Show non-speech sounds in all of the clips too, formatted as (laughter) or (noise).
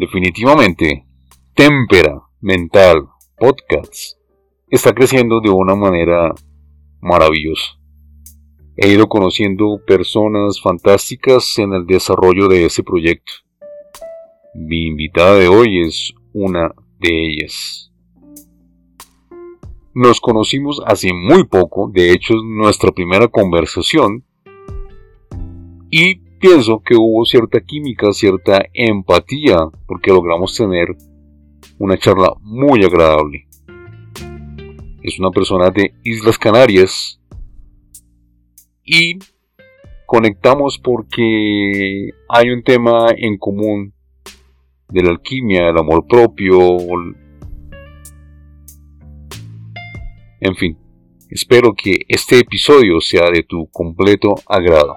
Definitivamente, Témpera Mental Podcasts está creciendo de una manera maravillosa. He ido conociendo personas fantásticas en el desarrollo de ese proyecto. Mi invitada de hoy es una de ellas. Nos conocimos hace muy poco, de hecho es nuestra primera conversación, y pienso que hubo cierta química, cierta empatía, porque logramos tener una charla muy agradable. Es una persona de Islas Canarias, y conectamos porque hay un tema en común de la alquimia, el amor propio, en fin, espero que este episodio sea de tu completo agrado.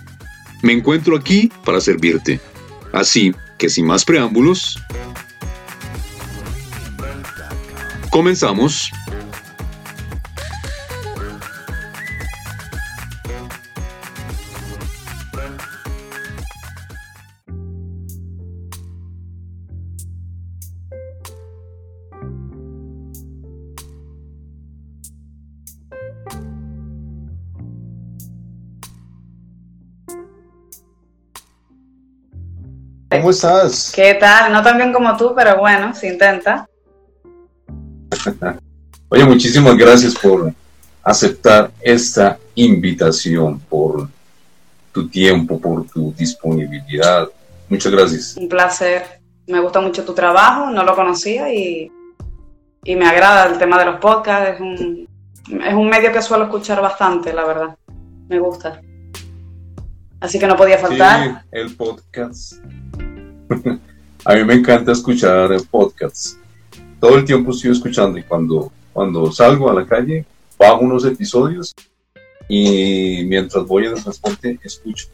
Me encuentro aquí para servirte. Así que sin más preámbulos, comenzamos. ¿Cómo estás? ¿Qué tal? No tan bien como tú, pero bueno, se intenta. (laughs) Oye, muchísimas gracias por aceptar esta invitación, por tu tiempo, por tu disponibilidad. Muchas gracias. Un placer. Me gusta mucho tu trabajo, no lo conocía y, y me agrada el tema de los podcasts. Es un, es un medio que suelo escuchar bastante, la verdad. Me gusta. Así que no podía faltar. Sí, el podcast (laughs) a mí me encanta escuchar podcasts. Todo el tiempo estoy escuchando y cuando, cuando salgo a la calle, bajo unos episodios y mientras voy en el transporte escucho.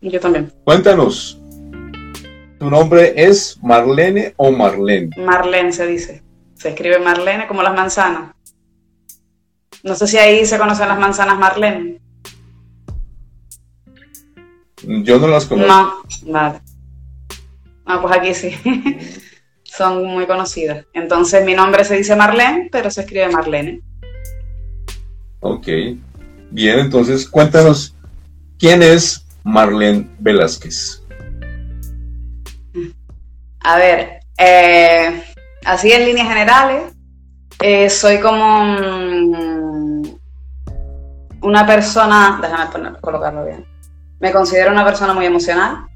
Y yo también. Cuéntanos, ¿tu nombre es Marlene o Marlene? Marlene se dice. Se escribe Marlene como las manzanas. No sé si ahí se conocen las manzanas Marlene. Yo no las conozco. No, vale. Ah, pues aquí sí. (laughs) Son muy conocidas. Entonces mi nombre se dice Marlene, pero se escribe Marlene. Ok. Bien, entonces cuéntanos, ¿quién es Marlene Velázquez? A ver, eh, así en líneas generales, eh, soy como una persona, déjame poner, colocarlo bien. Me considero una persona muy emocional,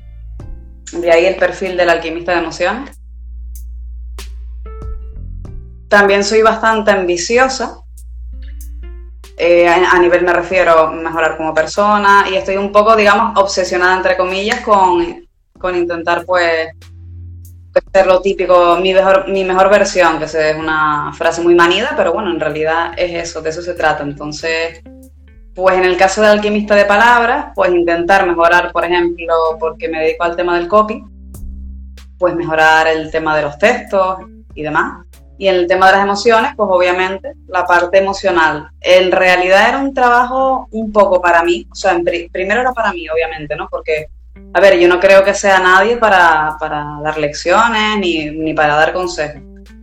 de ahí el perfil del alquimista de emociones. También soy bastante ambiciosa, eh, a, nivel me refiero a mejorar como persona y estoy un poco, digamos, obsesionada, entre comillas, con, con intentar, pues, ser lo típico, mi mejor, mi mejor versión, que es una frase muy manida, pero bueno, en realidad es eso, de eso se trata. Entonces, pues en el caso de alquimista de palabras, pues intentar mejorar, por ejemplo, porque me dedico al tema del copy, pues mejorar el tema de los textos y demás. Y en el tema de las emociones, pues obviamente la parte emocional. En realidad era un trabajo un poco para mí, o sea, primero era para mí, obviamente, ¿no? Porque, a ver, yo no creo que sea nadie para, para dar lecciones ni, ni para dar consejos.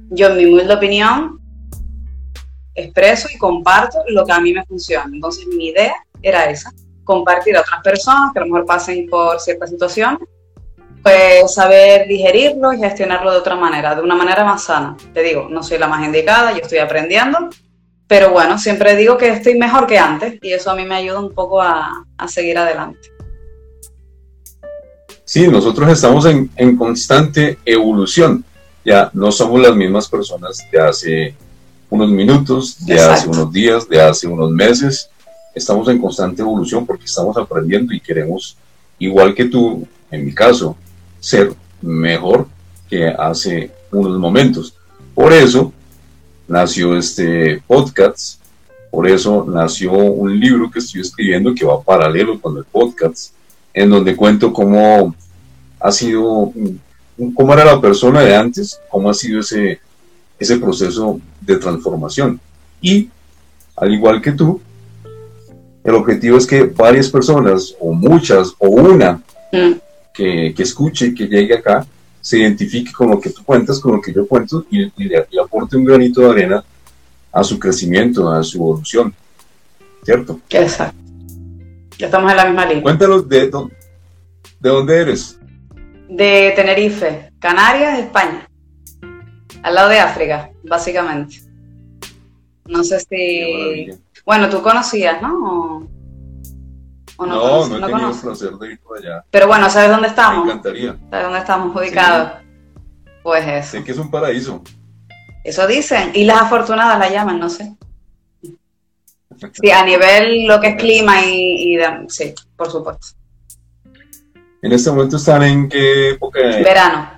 Yo, en mi humilde opinión, expreso y comparto lo que a mí me funciona. Entonces mi idea era esa, compartir a otras personas que a lo mejor pasen por ciertas situaciones, pues saber digerirlo y gestionarlo de otra manera, de una manera más sana. Te digo, no soy la más indicada, yo estoy aprendiendo, pero bueno, siempre digo que estoy mejor que antes y eso a mí me ayuda un poco a, seguir adelante. Sí, nosotros estamos en, constante evolución. Ya no somos las mismas personas de hace unos minutos, de hace unos días, de hace unos meses. Estamos en constante evolución porque estamos aprendiendo y queremos, igual que tú, en mi caso, ser mejor que hace unos momentos. Por eso nació este podcast, por eso nació un libro que estoy escribiendo que va paralelo con el podcast, en donde cuento cómo ha sido, cómo era la persona de antes, cómo ha sido ese, ese proceso de transformación. Y, al igual que tú, el objetivo es que varias personas, o muchas, o una, mm. que, que escuche, que llegue acá, se identifique con lo que tú cuentas, con lo que yo cuento y, le, aporte un granito de arena a su crecimiento, a su evolución. ¿Cierto? Exacto. Ya estamos en la misma línea. Cuéntanos de, de dónde eres. De Tenerife, Canarias, España. Al lado de África, básicamente. No sé si... Bueno, tú conocías, ¿no? no, no, he tenido el placer de ir por allá. Pero bueno, ¿sabes dónde estamos? Me encantaría. ¿Sabes dónde estamos ubicados? Pues eso. Sé que es un paraíso. Eso dicen. Y las afortunadas la llaman, no sé. Sí, a nivel lo que es clima y, sí, por supuesto. ¿En este momento están en qué época? Verano.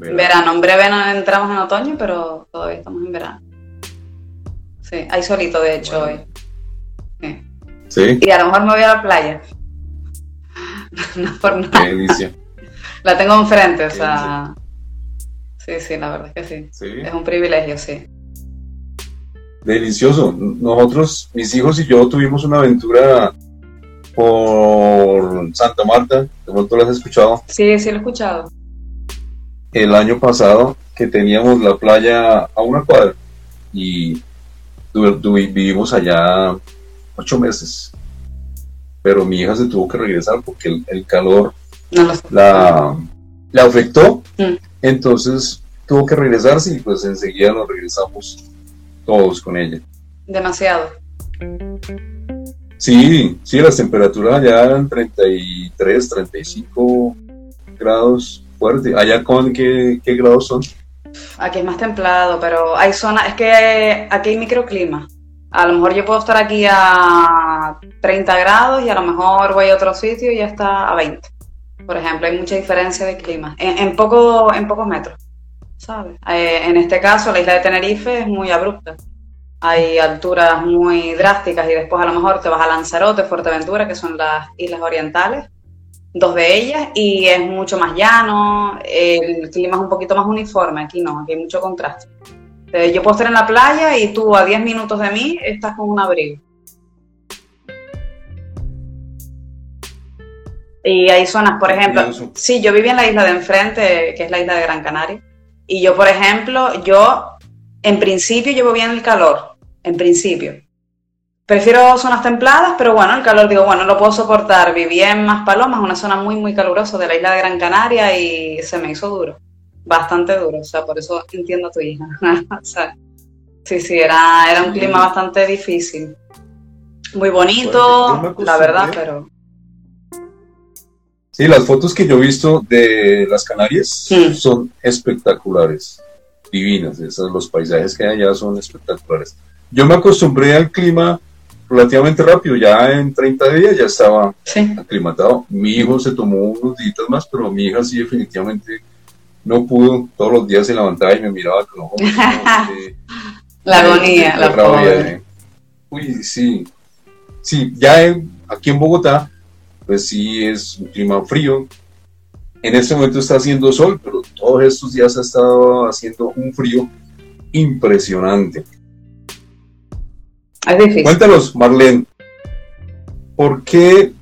Verano. Verano. En breve entramos en otoño, pero todavía estamos en verano. Sí, hay solito de hecho hoy. Sí. Y a lo mejor me voy a la playa. (laughs) no por nada. Qué. La tengo enfrente, o sea. Sí, sí, la verdad es que sí. Es un privilegio, sí. Delicioso. Nosotros, mis hijos y yo tuvimos una aventura por Santa Marta. ¿De pronto lo has escuchado? Sí, sí lo he escuchado. El año pasado que teníamos la playa a una cuadra y vivimos allá ocho meses. Pero mi hija se tuvo que regresar porque el, calor la, la, afectó. Mm. Entonces tuvo que regresarse y pues enseguida nos regresamos todos con ella. Demasiado. Sí, sí, las temperaturas ya eran 33, 35 grados fuerte. ¿Allá con qué, qué grados son? Aquí es más templado, pero hay zonas, es que aquí hay microclima. A lo mejor yo puedo estar aquí a 30 grados y a lo mejor voy a otro sitio y ya está a 20. Por ejemplo, hay mucha diferencia de clima en, poco, en pocos metros, ¿sabes? Eh, en este caso, la isla de Tenerife es muy abrupta. Hay alturas muy drásticas y después a lo mejor te vas a Lanzarote, Fuerteventura, que son las islas orientales, dos de ellas, y es mucho más llano, el clima es un poquito más uniforme, aquí no, aquí hay mucho contraste. Eh, yo puedo estar en la playa y tú a 10 minutos de mí estás con un abrigo. Y hay zonas, por ejemplo, sí, yo viví en la isla de enfrente, que es la isla de Gran Canaria. Y yo, por ejemplo, yo en principio llevo bien el calor, en principio. Prefiero zonas templadas, pero bueno, el calor digo, bueno, lo puedo soportar. Viví en Maspalomas, una zona muy, muy calurosa de la isla de Gran Canaria y se me hizo duro bastante duro, o sea, por eso entiendo a tu hija. (laughs) o sea, sí, sí, era, era un clima bastante difícil. Muy bonito, la verdad, pero... Sí, las fotos que yo he visto de las Canarias hmm. son espectaculares, divinas, esos, los paisajes que hay allá son espectaculares. Yo me acostumbré al clima relativamente rápido, ya en 30 días ya estaba aclimatado. Mi hijo se tomó unos días más, pero mi hija sí definitivamente no pudo, todos los días se levantaba y me miraba con ojos. (laughs) la agonía, la rabia. Uy, sí. Sí, ya aquí en Bogotá, pues sí es un clima frío. En este momento está haciendo sol, pero todos estos días ha estado haciendo un frío impresionante. Es difícil. Cuéntanos, Marlene, ¿por qué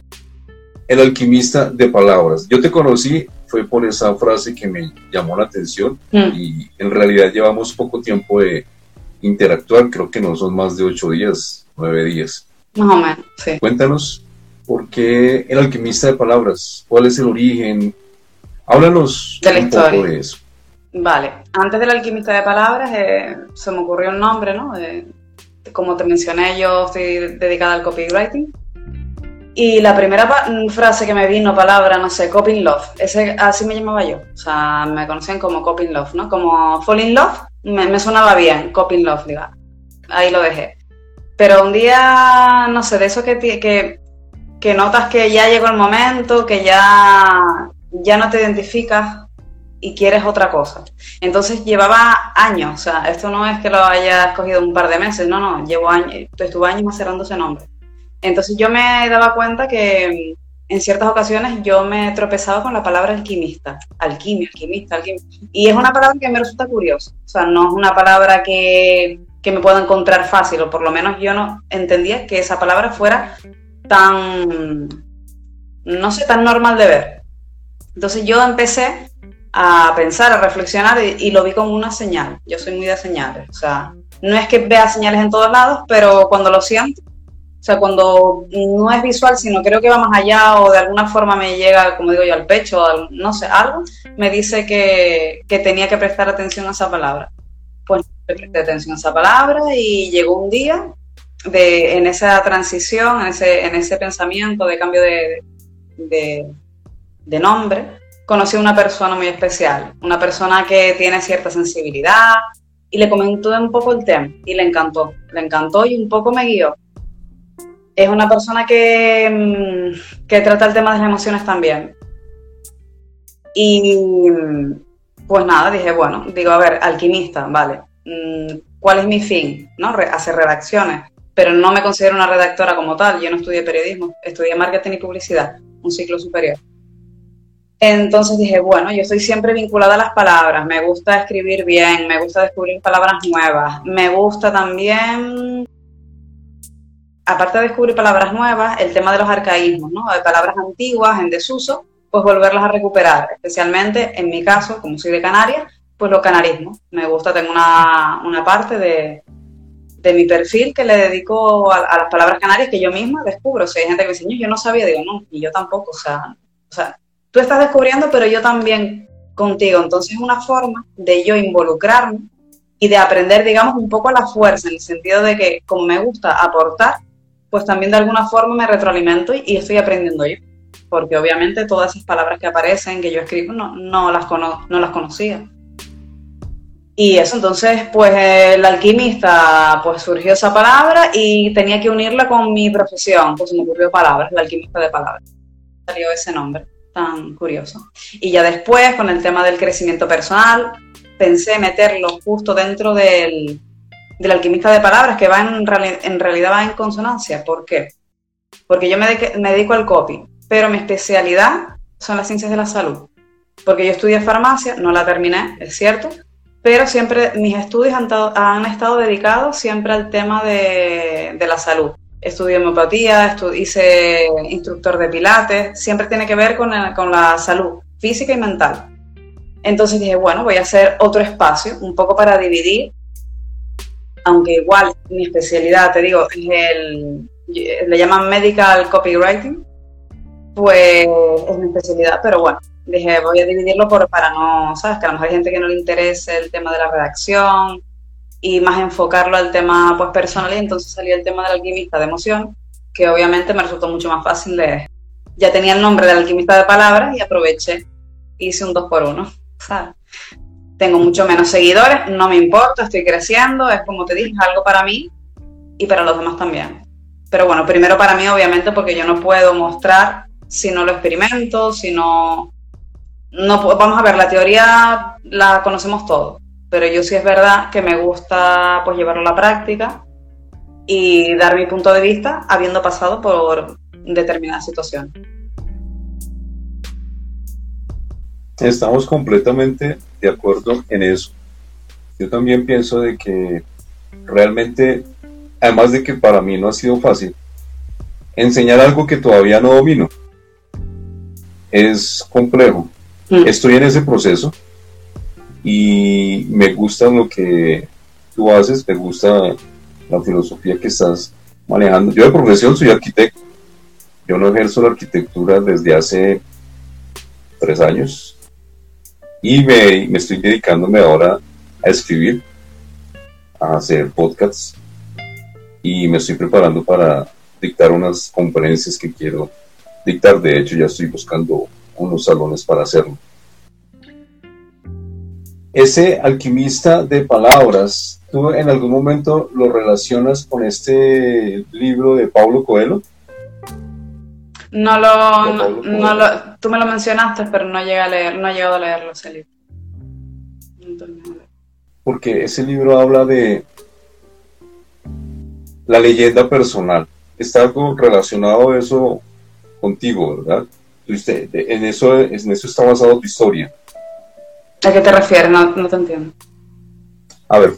el alquimista de palabras? Yo te conocí fue por esa frase que me llamó la atención mm. y en realidad llevamos poco tiempo de interactuar, creo que no son más de ocho días, nueve días. Más o menos, sí. Cuéntanos, ¿por qué el alquimista de palabras? ¿Cuál es el origen? Háblanos de la un historia. poco de eso. Vale, antes del alquimista de palabras eh, se me ocurrió un nombre, ¿no? Como te mencioné, yo estoy dedicada al copywriting. Y la primera frase que me vino, palabra, no sé, coping love, ese, así me llamaba yo. O sea, me conocían como coping love, ¿no? Como fall in love, me, sonaba bien, coping love, diga. Ahí lo dejé. Pero un día, no sé, de eso que, que, que notas que ya llegó el momento, que ya, ya no te identificas y quieres otra cosa. Entonces llevaba años, o sea, esto no es que lo haya escogido un par de meses, no, no, llevo años, estuve años macerando ese nombre. Entonces yo me daba cuenta que mm, en ciertas ocasiones yo me tropezaba con la palabra alquimista, alquimia, alquimista, alquimista. Y es una palabra que me resulta curiosa, o sea, no es una palabra que, que me puedo encontrar fácil, o por lo menos yo no entendía que esa palabra fuera tan, no sé, tan normal de ver. Entonces yo empecé a pensar, a reflexionar y, lo vi como una señal. Yo soy muy de señales, o sea, no es que vea señales en todos lados, pero cuando lo siento, o sea, cuando no es visual, sino creo que va más allá o de alguna forma me llega, como digo yo, al pecho, no sé, algo, me dice que, que tenía que prestar atención a esa palabra. Pues presté atención a esa palabra y llegó un día de, en esa transición, en ese, en ese pensamiento de cambio de, de nombre, conocí a una persona muy especial, una persona que tiene cierta sensibilidad y le comentó un poco el tema y le encantó, le encantó y un poco me guió. Es una persona que, mm, que trata el tema de las emociones también. Y pues nada, dije, bueno, digo, a ver, alquimista, vale, mm, ¿cuál es mi fin? ¿No? Hacer redacciones, pero no me considero una redactora como tal, yo no estudié periodismo, estudié marketing y publicidad, un ciclo superior. Entonces dije, bueno, yo estoy siempre vinculada a las palabras, me gusta escribir bien, me gusta descubrir palabras nuevas, me gusta también, aparte de descubrir palabras nuevas, el tema de los arcaísmos, ¿no? De palabras antiguas en desuso, pues volverlas a recuperar, especialmente en mi caso, como soy de Canarias, pues los canarismos. Me gusta, tengo una, una parte de, de mi perfil que le dedico a, las palabras canarias que yo misma descubro. O sea, hay gente que me dice, yo no sabía, digo, no, y yo tampoco, o sea, o sea tú estás descubriendo, pero yo también contigo. Entonces es una forma de yo involucrarme y de aprender, digamos, un poco a la fuerza, en el sentido de que como me gusta aportar, pues también de alguna forma me retroalimento y, estoy aprendiendo yo. Porque obviamente todas esas palabras que aparecen, que yo escribo, no, no, las, no las conocía. Y eso, entonces, pues el alquimista, pues surgió esa palabra y tenía que unirla con mi profesión, pues me ocurrió palabras, el alquimista de palabras. Salió ese nombre curioso. Y ya después, con el tema del crecimiento personal, pensé meterlo justo dentro del, del alquimista de palabras, que va en, en, realidad va en consonancia. ¿Por qué? Porque yo me, me dedico al copy, pero mi especialidad son las ciencias de la salud. Porque yo estudié farmacia, no la terminé, es cierto, pero siempre mis estudios han, han estado dedicados siempre al tema de, de la salud estudié homeopatía, hice instructor de pilates, siempre tiene que ver con, con la salud física y mental. Entonces dije, bueno, voy a hacer otro espacio, un poco para dividir, aunque igual mi especialidad, te digo, es el, le llaman medical copywriting, pues es mi especialidad, pero bueno, dije, voy a dividirlo por, para no, sabes, que a lo mejor hay gente que no le interese el tema de la redacción, y más enfocarlo al tema pues personal y entonces salió el tema del alquimista de emoción, que obviamente me resultó mucho más fácil de... Ya tenía el nombre del alquimista de palabras y aproveché, hice un 2 por 1 Tengo mucho menos seguidores, no me importa, estoy creciendo, es como te dije, algo para mí y para los demás también. Pero bueno, primero para mí obviamente porque yo no puedo mostrar si no lo experimento, si no... no vamos a ver, la teoría la conocemos todos pero yo sí es verdad que me gusta pues llevarlo a la práctica y dar mi punto de vista habiendo pasado por determinada situación. Estamos completamente de acuerdo en eso. Yo también pienso de que realmente, además de que para mí no ha sido fácil, enseñar algo que todavía no domino es complejo. Mm. Estoy en ese proceso y me gusta lo que tú haces, me gusta la filosofía que estás manejando. Yo de profesión soy arquitecto, yo no ejerzo la arquitectura desde hace tres años y me, me estoy dedicándome ahora a escribir, a hacer podcasts y me estoy preparando para dictar unas conferencias que quiero dictar. De hecho, ya estoy buscando unos salones para hacerlo. Ese alquimista de palabras, ¿tú en algún momento lo relacionas con este libro de Pablo Coelho? No lo, no, lo, tú me lo mencionaste, pero no llegué a leer, no he llegado a leerlo ese libro. Porque ese libro habla de la leyenda personal. Está algo relacionado a eso contigo, ¿verdad? Usted, en, eso, en eso está basado tu historia. ¿A qué te refieres? No, te entiendo. A ver,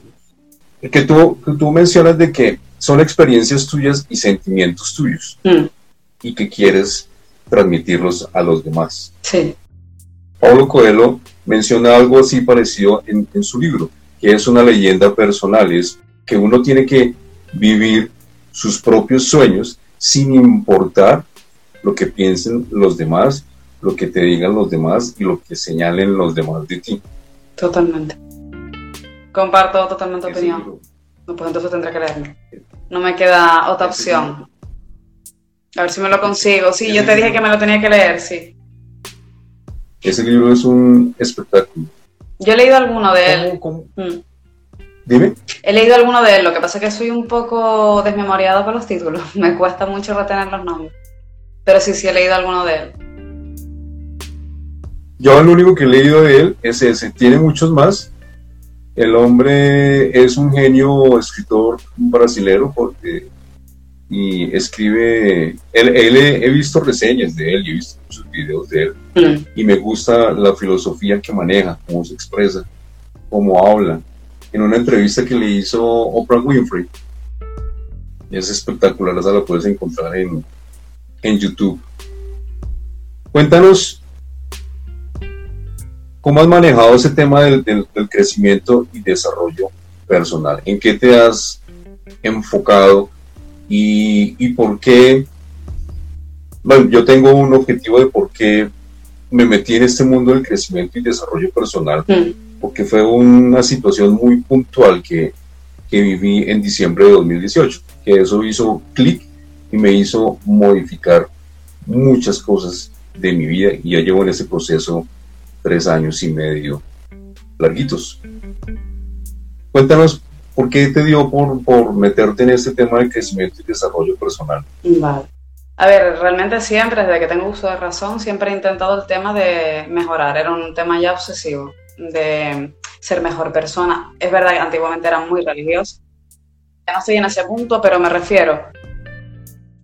que tú, tú mencionas de que son experiencias tuyas y sentimientos tuyos mm. y que quieres transmitirlos a los demás. Sí. Pablo Coelho menciona algo así parecido en, en su libro, que es una leyenda personal, es que uno tiene que vivir sus propios sueños sin importar lo que piensen los demás, lo que te digan los demás y lo que señalen los demás de ti. Totalmente. Comparto totalmente tu opinión. pues entonces tendré que leerlo. No me queda otra opción. A ver si me lo consigo. Sí, yo te dije que me lo tenía que leer, sí. Ese libro es un espectáculo. Yo he leído alguno de él. Mm. Dime. He leído alguno de él, lo que pasa es que soy un poco desmemoriado con los títulos. (laughs) Me cuesta mucho retener los nombres. Pero sí, sí he leído alguno de él. Yo lo único que he leído de él es ese. Tiene muchos más. El hombre es un genio escritor brasilero porque y escribe, él, he visto reseñas de él y he visto muchos videos de él mm. y me gusta la filosofía que maneja, cómo se expresa, cómo habla. En una entrevista que le hizo Oprah Winfrey, es espectacular, esa la puedes encontrar en, en YouTube. Cuéntanos cómo has manejado ese tema del, del, crecimiento y desarrollo personal. ¿En qué te has enfocado y, y por qué? Bueno, yo tengo un objetivo de por qué me metí en este mundo del crecimiento y desarrollo personal, mm. porque fue una situación muy puntual que, que viví en diciembre de 2018, que eso hizo clic y me hizo modificar muchas cosas de mi vida y ya llevo en ese proceso tres años y medio larguitos. Cuéntanos por qué te dio por, por meterte en este tema de crecimiento y desarrollo personal. Vale. A ver, realmente siempre, desde que tengo uso de razón, siempre he intentado el tema de mejorar. Era un tema ya obsesivo, de ser mejor persona. Es verdad que antiguamente era muy religioso. Ya no estoy en ese punto, pero me refiero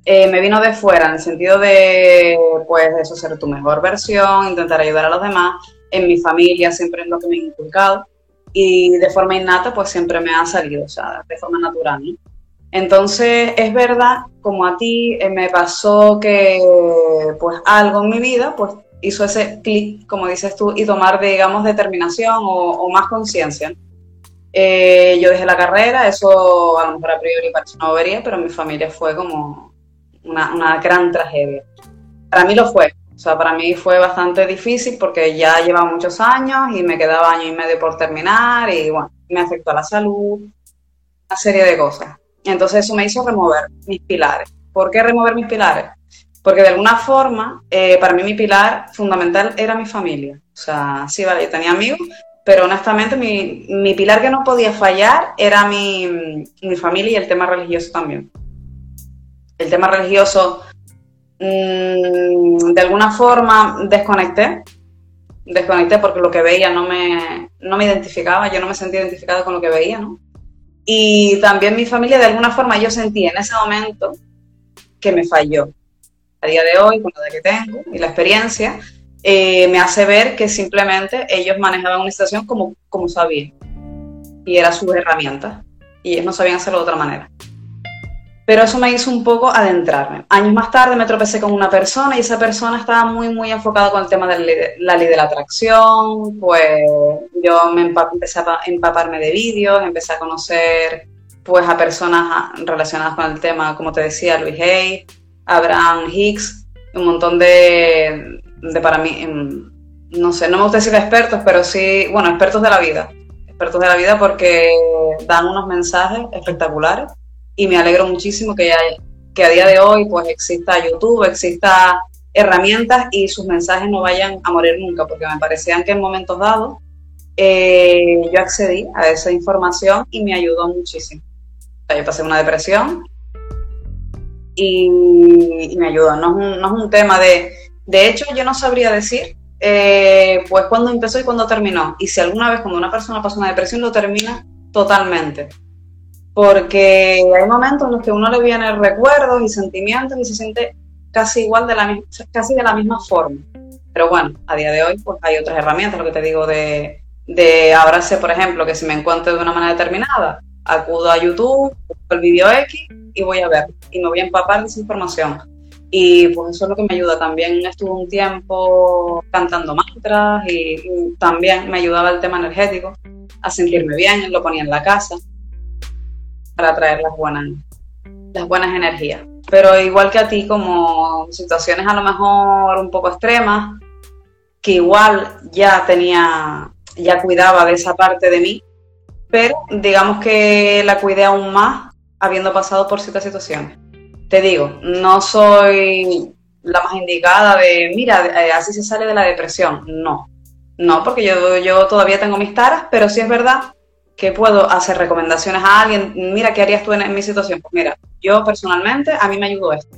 eh, me vino de fuera, en el sentido de, pues, eso, ser tu mejor versión, intentar ayudar a los demás. En mi familia siempre es lo que me he inculcado y de forma innata, pues siempre me ha salido, o sea, de forma natural. Entonces, es verdad, como a ti eh, me pasó que, pues, algo en mi vida, pues, hizo ese clic, como dices tú, y tomar, digamos, determinación o, más conciencia. Eh, yo dejé la carrera, eso a lo mejor a priori parece una bobería, pero mi familia fue como, una, gran tragedia. Para mí lo fue, o sea, para mí fue bastante difícil porque ya llevaba muchos años y me quedaba año y medio por terminar y bueno, me afectó a la salud, una serie de cosas. Entonces eso me hizo remover mis pilares. ¿Por qué remover mis pilares? Porque de alguna forma, eh, para mí mi pilar fundamental era mi familia. O sea, sí, vale, tenía amigos, pero honestamente mi, mi pilar que no podía fallar era mi, mi familia y el tema religioso también el tema religioso, mm, de alguna forma desconecté, desconecté porque lo que veía no me, no me identificaba, yo no me sentía identificada con lo que veía, ¿no? Y también mi familia, de alguna forma, yo sentí en ese momento que me falló. A día de hoy, con la edad que tengo y la experiencia, eh, me hace ver que simplemente ellos manejaban una situación como, como sabían. Y era su herramienta. Y ellos no sabían hacerlo de otra manera. Pero eso me hizo un poco adentrarme. Años más tarde me tropecé con una persona y esa persona estaba muy, muy enfocada con el tema de la ley de la atracción. Pues yo me empecé a empaparme de vídeos, empecé a conocer pues a personas relacionadas con el tema, como te decía, Luis Hay, Abraham Hicks, un montón de, de para mí, em, no sé, no me gusta decir expertos, pero sí, bueno, expertos de la vida. Expertos de la vida porque dan unos mensajes espectaculares y me alegro muchísimo que, que a día de hoy pues exista YouTube, exista herramientas y sus mensajes no vayan a morir nunca, porque me parecían que en momentos dados eh, yo accedí a esa información y me ayudó muchísimo. yo pasé una depresión y, me ayudó. No es, un, no es, un, tema de... De hecho, yo no sabría decir eh, pues cuándo empezó y cuándo terminó. Y si alguna vez cuando una persona pasa una depresión lo termina totalmente. Porque hay momentos en los que uno le viene recuerdos y sentimientos y se siente casi igual de la, casi de la misma forma. Pero bueno, a día de hoy pues hay otras herramientas, lo que te digo de de sé, por ejemplo, que si me encuentro de una manera determinada, acudo a YouTube, el vídeo X y voy a ver y me voy a empapar de esa información. Y pues eso es lo que me ayuda. También estuve un tiempo cantando mantras y, también me ayudaba el tema energético a sentirme bien, lo ponía en la casa para traer las buenas, las buenas energías. Pero igual que a ti, como situaciones a lo mejor un poco extremas, que igual ya tenía ya cuidaba de esa parte de mí, pero digamos que la cuidé aún más habiendo pasado por ciertas situaciones. Te digo, no soy la más indicada de, mira, eh, así se sale de la depresión. No, no, porque yo, yo todavía tengo mis taras, pero sí es verdad que puedo hacer recomendaciones a alguien. Mira, ¿qué harías tú en, mi situación? Pues mira, yo personalmente, a mí me ayudó esto.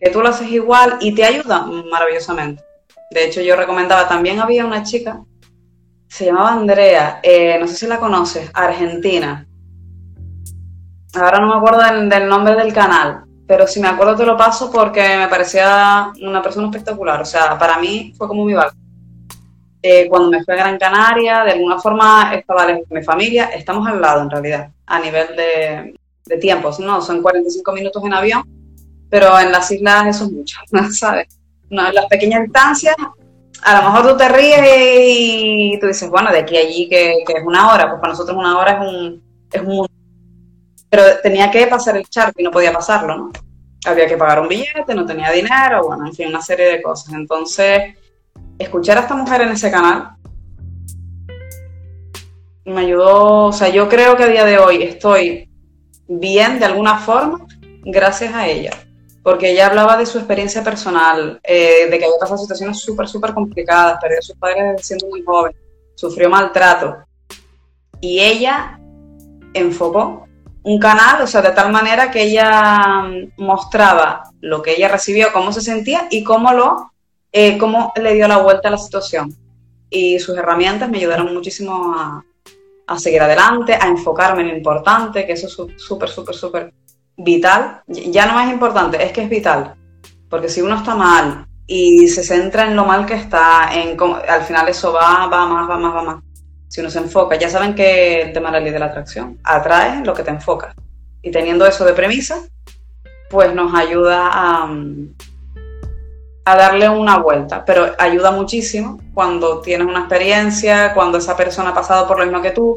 Que tú lo haces igual y te ayuda maravillosamente. De hecho, yo recomendaba, también había una chica se llamaba Andrea, eh, no sé si la conoces, Argentina. Ahora no me acuerdo del, nombre del canal, pero si me acuerdo te lo paso porque me parecía una persona espectacular. O sea, para mí fue como mi barco. Eh, cuando me fui a Gran Canaria, de alguna forma estaba lejos de mi familia, estamos al lado en realidad, a nivel de, de tiempos, ¿no? Son 45 minutos en avión, pero en las islas eso es mucho, (laughs) ¿sabes? No, en las pequeñas distancias a lo mejor tú te ríes y tú dices, bueno, de aquí a allí que, es una hora, pues para nosotros una hora es un, es un Pero tenía que pasar el charco y no podía pasarlo, ¿no? Había que pagar un billete, no tenía dinero, bueno, en fin, una serie de cosas. Entonces, escuchar a esta mujer en ese canal me ayudó, o sea, yo creo que a día de hoy estoy bien de alguna forma gracias a ella porque ella hablaba de su experiencia personal, eh, de que había pasado situaciones súper, súper complicadas, perdió a sus padres siendo muy joven, sufrió maltrato. Y ella enfocó un canal, o sea, de tal manera que ella mm, mostraba lo que ella recibió, cómo se sentía y cómo lo, eh, cómo le dio la vuelta a la situación. Y sus herramientas me ayudaron muchísimo a, a seguir adelante, a enfocarme en lo importante, que eso es súper, súper, súper vital, ya no es importante, es que es vital. Porque si uno está mal y se centra en lo mal que está, en al final eso va, va más, va más, va más. Si uno se enfoca, ya saben que el tema de la ley de la atracción atrae lo que te enfoca. Y teniendo eso de premisa, pues nos ayuda a, a darle una vuelta. Pero ayuda muchísimo cuando tienes una experiencia, cuando esa persona ha pasado por lo mismo que tú,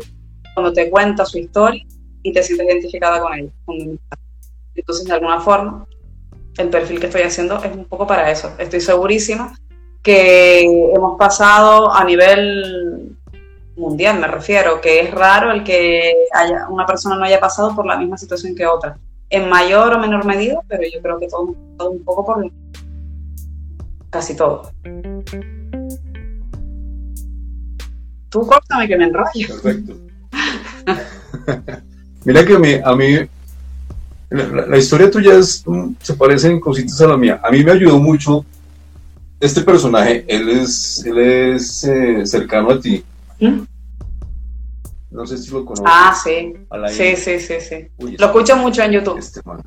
cuando te cuenta su historia y te sientes identificada con ella. Entonces, de alguna forma, el perfil que estoy haciendo es un poco para eso. Estoy segurísima que hemos pasado a nivel mundial, me refiero, que es raro el que haya, una persona no haya pasado por la misma situación que otra, en mayor o menor medida, pero yo creo que todo, un poco por casi todo. Tú córtame que me enrollo. Perfecto. (laughs) Mira que a mí, a mí la, historia tuya es, mm, se parece en cositas a la mía. A mí me ayudó mucho este personaje. Él es, él es eh, cercano a ti. ¿Mm? No sé si lo conoces. Ah, sí. Sí, sí, sí, sí. lo escucho mucho en YouTube. Este man.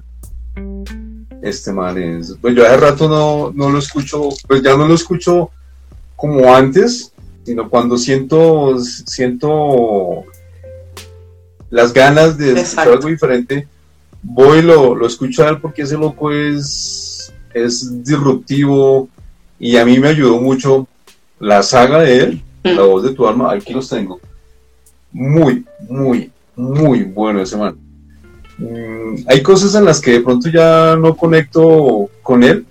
Este man es. Pues yo hace rato no, no lo escucho, pues ya no lo escucho como antes, sino cuando siento, siento las ganas de escuchar algo diferente voy y lo, lo escucho a él porque ese loco es, es disruptivo y a mí me ayudó mucho la saga de él, mm. La voz de tu alma, aquí los tengo. Muy, muy, muy bueno ese man. Mm, hay cosas en las que de pronto ya no conecto con él,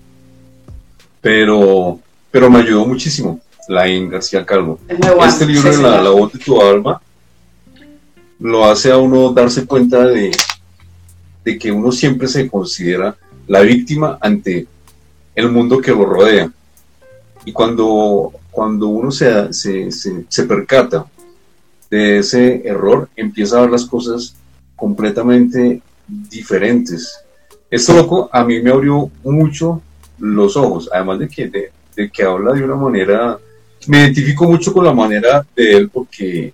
pero, pero me ayudó muchísimo. Laín García Calvo. este libro la, la voz de tu alma lo hace a uno darse cuenta de, de que uno siempre se considera la víctima ante el mundo que lo rodea. Y cuando, cuando uno se, se, se, percata de ese error, empieza a ver las cosas completamente diferentes. Esto loco a mí me abrió mucho los ojos, además de que, de, que habla de una manera, me identifico mucho con la manera de él porque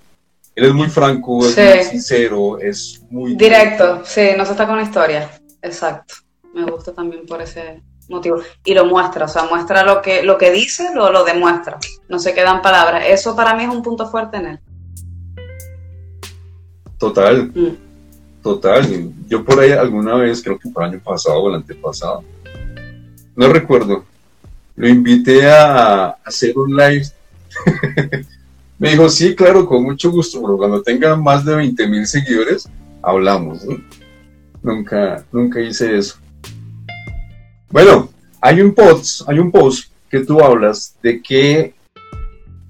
él es muy franco, es muy sincero, es muy... Directo, sí, no se está con la historia, exacto. Me gusta también por ese motivo. Y lo muestra, o sea, muestra lo que, lo que dice, lo, lo demuestra. No se quedan palabras. Eso para mí es un punto fuerte en él. Total, mm. Total. Yo por ahí alguna vez, creo que fue el año pasado o el antepasado, no recuerdo, lo invité a hacer un live (laughs) Me dijo, sí, claro, con mucho gusto, pero cuando tenga más de 20 mil seguidores, hablamos. Nunca, nunca hice eso. Bueno, hay un post, hay un post que tú hablas de que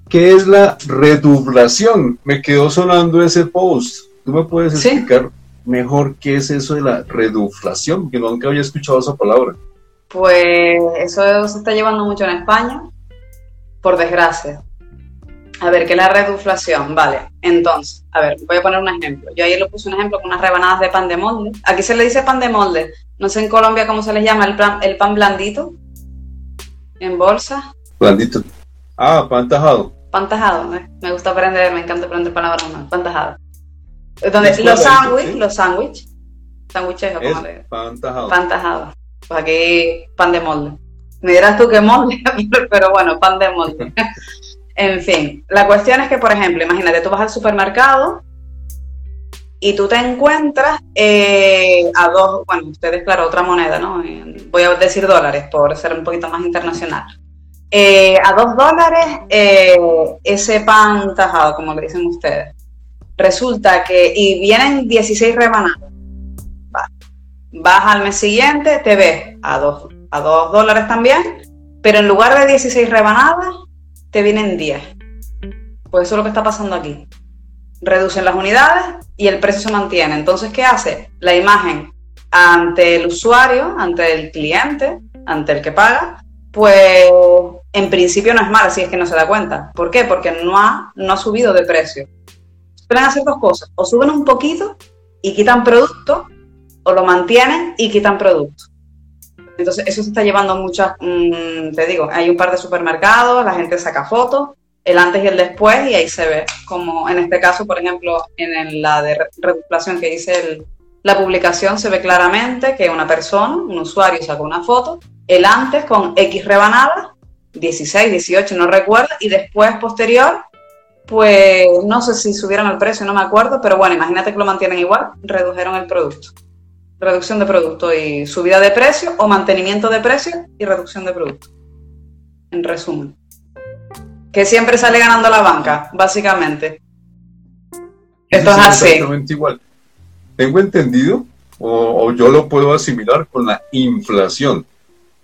¿qué es la redublación? Me quedó sonando ese post. ¿Tú me puedes explicar mejor qué es eso de la reduflación? Porque nunca había escuchado esa palabra. Pues eso se está llevando mucho en España, por desgracia. A ver, ¿qué es la reduflación? Vale, entonces, a ver, voy a poner un ejemplo. Yo ayer le puse un ejemplo con unas rebanadas de pan de molde. Aquí se le dice pan de molde. No sé en Colombia cómo se les llama el pan, el pan blandito. En bolsa. Blandito. Ah, pan tajado. Pan tajado, ¿eh? me gusta aprender, me encanta aprender palabras más. Pan tajado. Donde, los sándwiches, los sándwiches. Sándwiches, ¿cómo le Pan tajado. Pan tajado. Pues aquí, pan de molde. Me dirás tú que molde, (laughs) pero bueno, pan de molde. (laughs) En fin, la cuestión es que, por ejemplo, imagínate, tú vas al supermercado y tú te encuentras eh, a dos, bueno, ustedes, claro, otra moneda, ¿no? Voy a decir dólares por ser un poquito más internacional. Eh, a dos dólares eh, ese pan tajado, como le dicen ustedes. Resulta que, y vienen 16 rebanadas. Vas al mes siguiente, te ves a dos, a dos dólares también, pero en lugar de 16 rebanadas, te vienen 10. Pues eso es lo que está pasando aquí. Reducen las unidades y el precio se mantiene. Entonces, ¿qué hace? La imagen ante el usuario, ante el cliente, ante el que paga, pues en principio no es mala si es que no se da cuenta. ¿Por qué? Porque no ha, no ha subido de precio. Pueden hacer dos cosas. O suben un poquito y quitan producto, o lo mantienen y quitan producto. Entonces, eso se está llevando muchas, mm, te digo, hay un par de supermercados, la gente saca fotos, el antes y el después, y ahí se ve, como en este caso, por ejemplo, en la de reduplación que dice la publicación, se ve claramente que una persona, un usuario, sacó una foto, el antes con X rebanadas, 16, 18, no recuerdo, y después, posterior, pues no sé si subieron el precio, no me acuerdo, pero bueno, imagínate que lo mantienen igual, redujeron el producto reducción de producto y subida de precio o mantenimiento de precio y reducción de producto. En resumen. Que siempre sale ganando la banca, básicamente. Esto es, así. Exactamente igual. Tengo entendido, o, yo lo puedo asimilar con la inflación.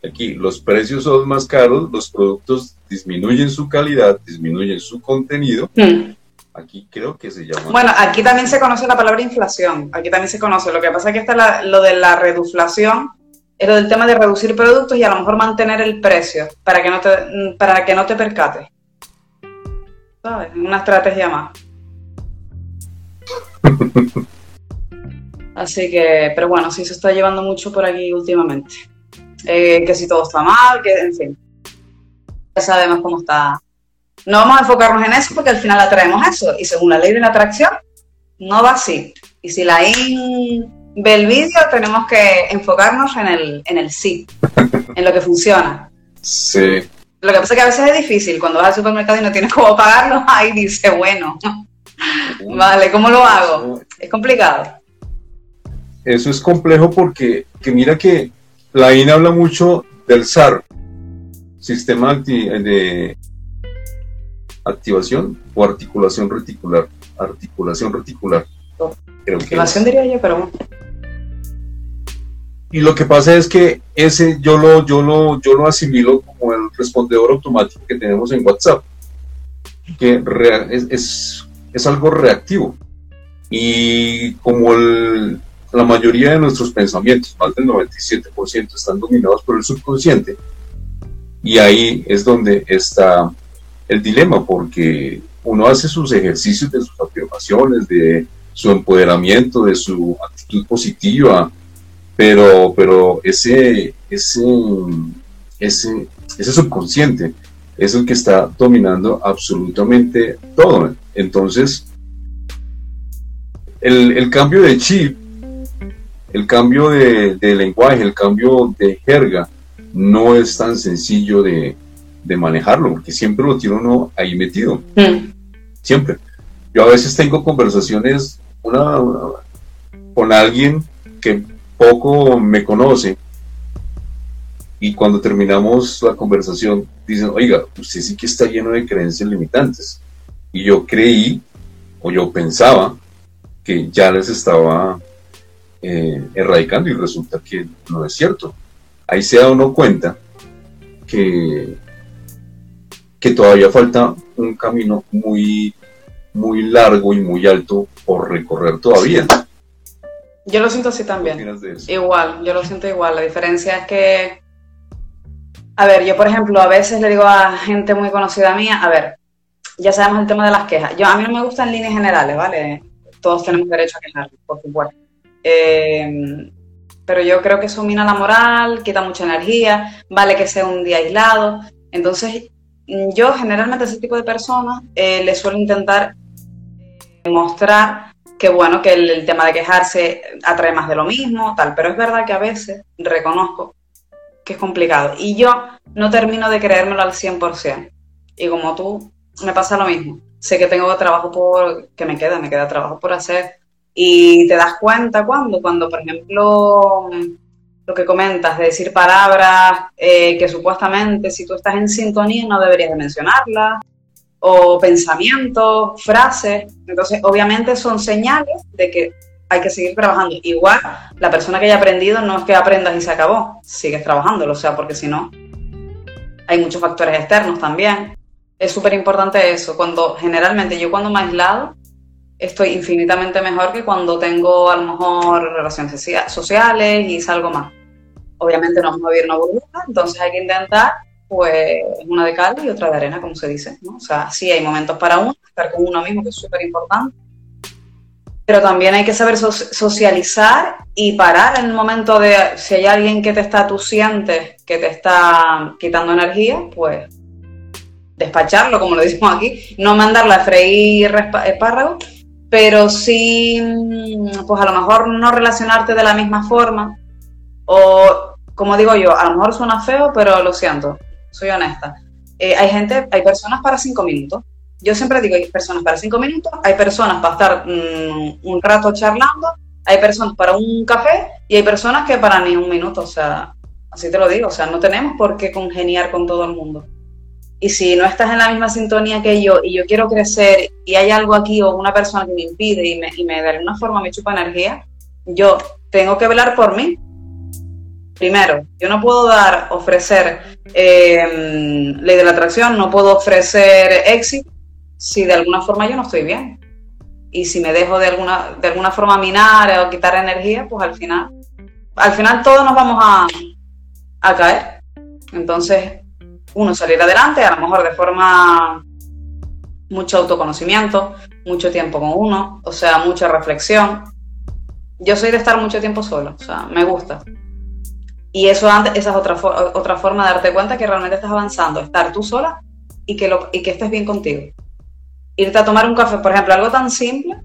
Aquí los precios son más caros, los productos disminuyen su calidad, disminuyen su contenido, hmm. Aquí creo que se llama. Bueno, aquí también se conoce la palabra inflación. Aquí también se conoce. Lo que pasa es que está lo de la reduflación, es lo del tema de reducir productos y a lo mejor mantener el precio para que no te, para que no te percates. ¿Sabes? Una estrategia más. (laughs) Así que, pero bueno, sí se está llevando mucho por aquí últimamente. Eh, que si todo está mal, que en fin. Ya sabemos cómo está no vamos a enfocarnos en eso porque al final atraemos eso. Y según la ley de la atracción, no va así. Y si la IN ve el vídeo, tenemos que enfocarnos en el, en el sí, en lo que funciona. Sí. Lo que pasa es que a veces es difícil. Cuando vas al supermercado y no tienes cómo pagarlo, (laughs) ahí dice, bueno, (laughs) vale, ¿cómo lo hago? Es complicado. Eso es complejo porque que mira que la IN habla mucho del SAR, Sistema de activación o articulación reticular. Articulación reticular. articulación diría yo, pero y lo que pasa es que ese yo lo, yo lo, yo lo asimilo como el respondedor automático que tenemos en WhatsApp, que es, es, es, algo reactivo. Y como el, la mayoría de nuestros pensamientos, más del 97%, están dominados por el subconsciente. Y ahí es donde está el dilema, porque uno hace sus ejercicios de sus afirmaciones, de su empoderamiento, de su actitud positiva, pero, pero ese, ese, ese, subconsciente es el que está dominando absolutamente todo. Entonces, el, cambio de chip, el cambio de, lenguaje, el cambio de jerga, no es tan sencillo de, manejarlo, porque siempre lo tiene uno ahí metido. Mm. Siempre. Yo a veces tengo conversaciones una, con alguien que poco me conoce y cuando terminamos la conversación dicen, oiga, usted sí que está lleno de creencias limitantes. Y yo creí o yo pensaba que ya les estaba eh, erradicando y resulta que no es cierto. Ahí se da uno cuenta que, que todavía falta un camino muy, muy largo y muy alto por recorrer todavía. Yo lo siento así también. Igual, yo lo siento igual. La diferencia es que, a ver, yo por ejemplo a veces le digo a gente muy conocida mía, a ver, ya sabemos el tema de las quejas. Yo a mí no me gustan líneas generales, ¿vale? todos tenemos derecho a quejarnos, por supuesto. Eh, pero yo creo que eso mina la moral, quita mucha energía, vale que sea un día aislado. Entonces, yo generalmente a ese tipo de personas eh, les suelo intentar mostrar que bueno, que el, tema de quejarse atrae más de lo mismo, tal, pero es verdad que a veces reconozco que es complicado y yo no termino de creérmelo al 100%. Y como tú, me pasa lo mismo sé que tengo trabajo por, que me queda, me queda trabajo por hacer. Y te das cuenta cuando, cuando por ejemplo, lo que comentas de decir palabras eh, que supuestamente si tú estás en sintonía no deberías de mencionarlas, o pensamientos, frases. Entonces, obviamente son señales de que hay que seguir trabajando. Igual, la persona que haya aprendido no es que aprendas y se acabó, sigues trabajando, o sea, porque si no, hay muchos factores externos también es súper importante eso. Cuando generalmente yo cuando me aislado estoy infinitamente mejor que cuando tengo a lo mejor relaciones sociales y salgo más. Obviamente no vamos a vivir una burbuja, entonces hay que intentar pues una de cal y otra de arena, como se dice, ¿no? O sea, sí hay momentos para uno, estar con uno mismo que es súper importante, pero también hay que saber socializar y parar en el momento de, si hay alguien que te está, tú sientes que te está quitando energía, pues despacharlo, como lo decimos aquí, no mandarla a freír espárragos, pero sí, mm, pues a lo mejor no relacionarte de la misma forma, o como digo yo, a lo mejor suena feo, pero lo siento, soy honesta. Eh, hay gente, hay personas para cinco minutos. Yo siempre digo, hay personas para cinco minutos, hay personas para estar mm, un rato charlando, hay personas para un café y hay personas que para ni un minuto, o sea, así te lo digo, o sea, no tenemos por qué congeniar con todo el mundo. Y si no estás en la misma sintonía que yo y yo quiero crecer y hay algo aquí o una persona que me impide y me, y me de alguna forma me chupa energía, yo tengo que velar por mí. Primero, yo no puedo dar, ofrecer em, ley de la atracción, no puedo ofrecer éxito si de alguna forma yo no estoy bien. Y si me dejo de alguna, de alguna forma minar o quitar energía, pues al final, al final todos nos vamos a, a caer. Entonces, uno salir adelante, a lo mejor de forma mucho autoconocimiento, mucho tiempo con uno, o sea, mucha reflexión. Yo soy de estar mucho tiempo solo, o sea, me gusta. Y eso esa es otra, otra forma de darte cuenta que realmente estás avanzando, estar tú sola y que, lo, y que estés bien contigo. Irte a tomar un café, por ejemplo, algo tan simple.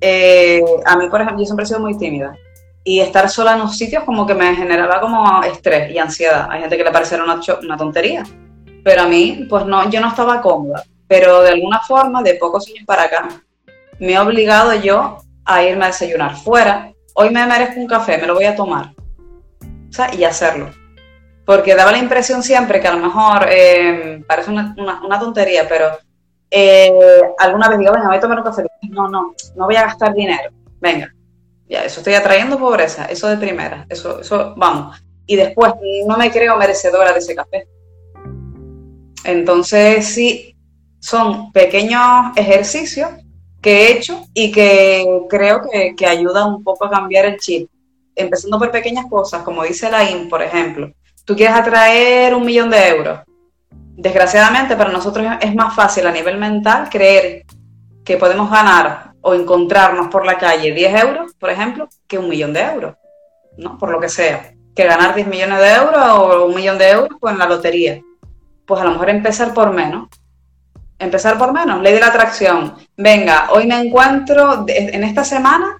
Eh, a mí, por ejemplo, yo siempre he sido muy tímida y estar sola en los sitios como que me generaba como estrés y ansiedad. Hay gente que le parece una, una tontería, pero a mí, pues no, yo no estaba cómoda. Pero de alguna forma, de pocos años para acá, me he obligado yo a irme a desayunar fuera. Hoy me merezco un café, me lo voy a tomar. O sea, y hacerlo. Porque daba la impresión siempre que a lo mejor eh, parece una, tontería, pero eh, alguna vez digo, venga, voy a tomar un café. No, no, no voy a gastar dinero. Venga, ya, eso estoy atrayendo pobreza, eso de primera, eso, eso, vamos. Y después, no me creo merecedora de ese café. Entonces, sí, son pequeños ejercicios que he hecho y que creo que, que ayuda un poco a cambiar el chip. Empezando por pequeñas cosas, como dice la IN, por ejemplo. Tú quieres atraer un millón de euros. Desgraciadamente para nosotros es más fácil a nivel mental creer que podemos ganar o encontrarnos por la calle 10 euros, por ejemplo, que un millón de euros, ¿no? Por lo que sea. Que ganar 10 millones de euros o un millón de euros en la lotería. Pues a lo mejor empezar por menos. Empezar por menos. Ley de la atracción. Venga, hoy me encuentro, en esta semana,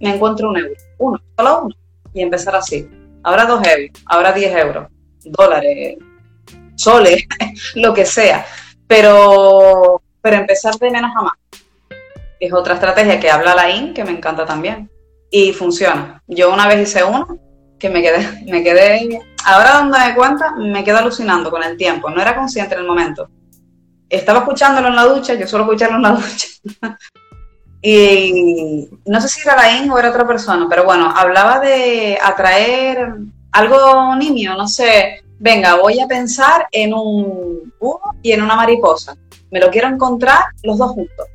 me encuentro un euro. Uno, solo uno. Y empezar así. Ahora dos euros, ahora 10 euros, dólares, soles, (laughs) lo que sea. Pero, pero empezar de menos a más es otra estrategia que habla la IN, que me encanta también. Y funciona. Yo una vez hice uno que me quedé, me quedé, ahora dándome cuenta, me quedo alucinando con el tiempo. No era consciente en el momento. Estaba escuchándolo en la ducha, yo suelo escucharlo en la (laughs) ducha. y no sé si era la IN o era otra persona, pero bueno, hablaba de atraer algo niño, no sé. Venga, voy a pensar en un búho y en una mariposa. Me lo quiero encontrar los dos juntos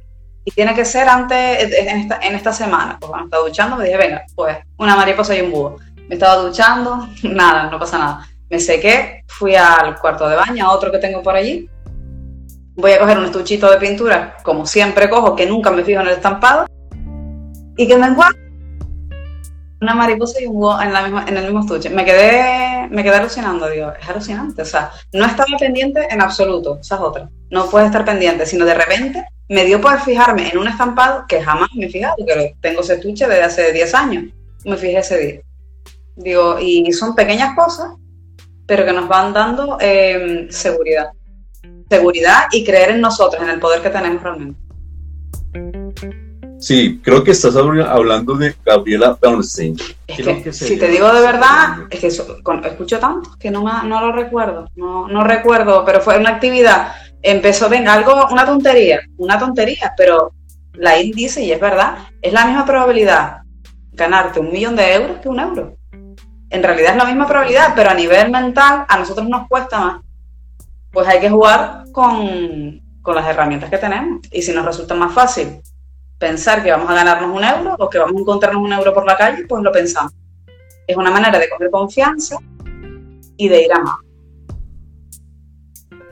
y tiene que ser antes, en esta, en esta semana. Pues cuando estaba duchando me dije, venga, pues una mariposa y un búho. Me estaba duchando, (laughs) nada, no pasa nada. Me sequé, fui al cuarto de baño, a otro que tengo por allí. Voy a coger un estuchito de pintura, como siempre cojo, que nunca me fijo en el estampado. Y que me encuentro una mariposa y un búho en, en el mismo estuche. Me quedé, me quedé alucinando, digo, es alucinante. O sea, no estaba pendiente en absoluto, esa es otra. No puedes estar pendiente, sino de repente me dio por fijarme en un estampado que jamás me he fijado, que tengo ese estuche desde hace 10 años. Me fijé ese día. Digo, y son pequeñas cosas, pero que nos van dando em, seguridad. Seguridad y creer en nosotros, en el poder que tenemos realmente. Sí, creo que estás hablando de Gabriela Bernstein. si te digo de verdad, es que escucho tanto que no, no lo recuerdo. No, no recuerdo, pero fue una actividad empezó, venga, algo, una tontería, una tontería, pero la IN dice, y es verdad, es la misma probabilidad ganarte un millón de euros que un euro. En realidad es la misma probabilidad, pero a nivel mental a nosotros nos cuesta más. Pues hay que jugar con, con las herramientas que tenemos. Y si nos resulta más fácil pensar que vamos a ganarnos un euro o que vamos a encontrarnos un euro por la calle, pues lo pensamos. Es una manera de coger confianza y de ir a más.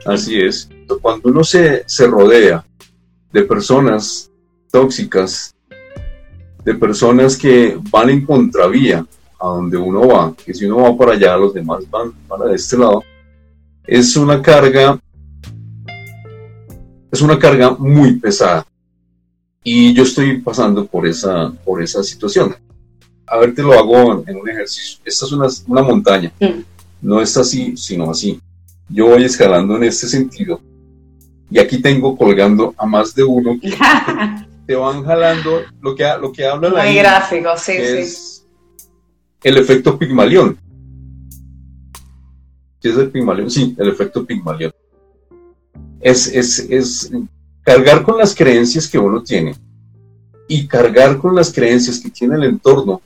Así es. Cuando uno se, se rodea de personas tóxicas, de personas que van en contravía a donde uno va, que si uno va para allá, los demás van para este lado, es una carga, es una carga muy pesada. Y yo estoy pasando por esa, por esa situación. A ver, te lo hago en un ejercicio. Esta es una, una montaña. No es así, sino así yo voy escalando en este sentido. Y aquí tengo colgando a más de uno que (laughs) te van jalando lo que, lo que habla la Muy gráfico, sí, es El efecto Pigmalión. ¿Qué es el Pigmalión? Sí, el efecto Pigmalión. Es, es, es cargar con las creencias que uno tiene y cargar con las creencias que tiene el entorno,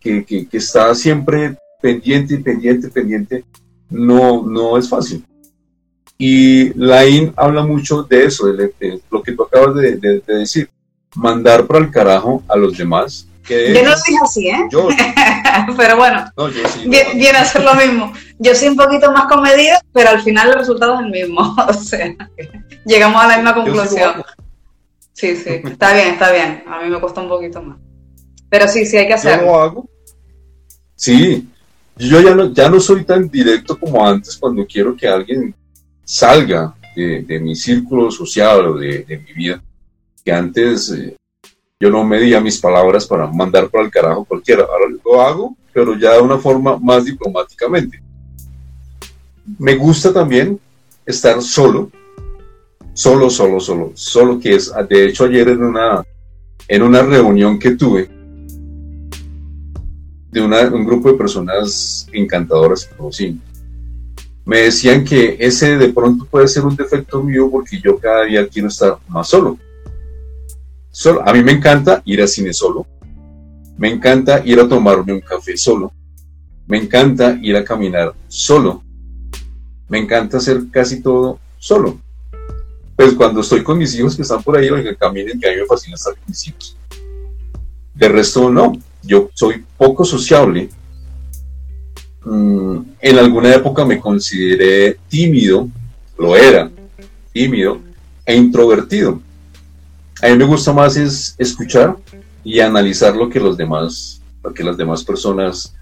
que, que, está siempre pendiente, pendiente, pendiente no, no es fácil. Y Lain habla mucho de eso, de, lo que tú acabas de, decir, mandar para el carajo a los demás. Que yo no lo dije así, ¿eh? (laughs) pero bueno, viene, a ser lo mismo. Yo soy un poquito más comedida, pero al final el resultado es el mismo. (laughs) o sea, llegamos a la misma conclusión. Sí, sí, está bien, está bien. A mí me cuesta un poquito más. Pero sí, sí hay que hacerlo. ¿Yo lo hago? Sí, yo ya no, ya no soy tan directo como antes cuando quiero que alguien salga de, mi círculo social o de, mi vida, que antes eh, yo no medía mis palabras para mandar para el carajo cualquiera. Ahora lo hago, pero ya de una forma más diplomáticamente. Me gusta también estar solo, solo, solo, solo, solo que es, de hecho ayer en una, en una reunión que tuve, de un grupo de personas encantadoras que Me decían que ese de pronto puede ser un defecto mío porque yo cada día quiero estar más solo. Solo. A mí me encanta ir al cine solo. Me encanta ir a tomarme un café solo. Me encanta ir a caminar solo. Me encanta hacer casi todo solo. pues cuando estoy con mis hijos que están por ahí, oiga, caminen, que a mí me fascina estar con mis hijos. De resto, no. Yo soy poco sociable. Mm, en alguna época me consideré tímido, lo era, tímido e introvertido. A mí me gusta más es escuchar y analizar lo que los demás, lo que las demás personas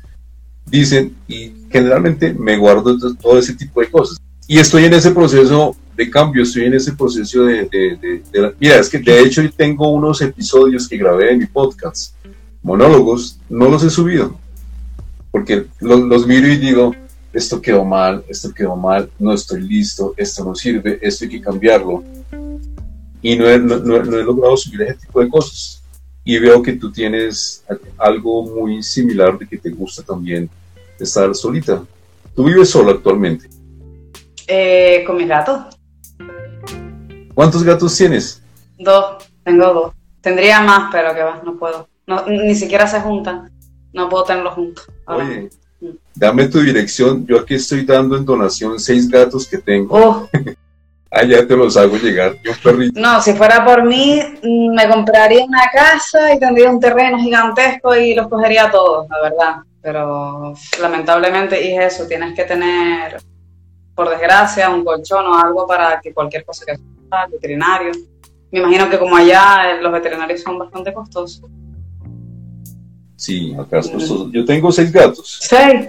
dicen y generalmente me guardo todo ese tipo de cosas. Y estoy en ese proceso de cambio, estoy en ese proceso de, Mira, es que de hecho tengo unos episodios que grabé en mi podcast, monólogos, no los he subido, porque los, los miro y digo, esto quedó mal, esto quedó mal, no estoy listo, esto no sirve, esto hay que cambiarlo. Y no he, no, no he logrado subir ese tipo de cosas. Y veo que tú tienes algo muy similar de que te gusta también estar solita. ¿Tú vives sola actualmente? Eh, con mis gatos. ¿Cuántos gatos tienes? Dos, tengo dos. Tendría más, pero que va, no puedo. ni siquiera se juntan. No puedo tenerlos juntos. Oye, mm. dame tu dirección. Yo aquí estoy dando en donación seis gatos que tengo. Oh. Allá te los hago llegar. Yo perrito. No, si fuera por mí, mm, me compraría una casa y tendría un terreno gigantesco y los cogería todos, la verdad. Pero lamentablemente, y es eso, tienes que tener, por desgracia, un colchón o algo para que cualquier cosa que veterinario. Me imagino que como allá eh, los veterinarios son bastante costosos. Sí, acá es costoso. Yo tengo seis gatos. Seis.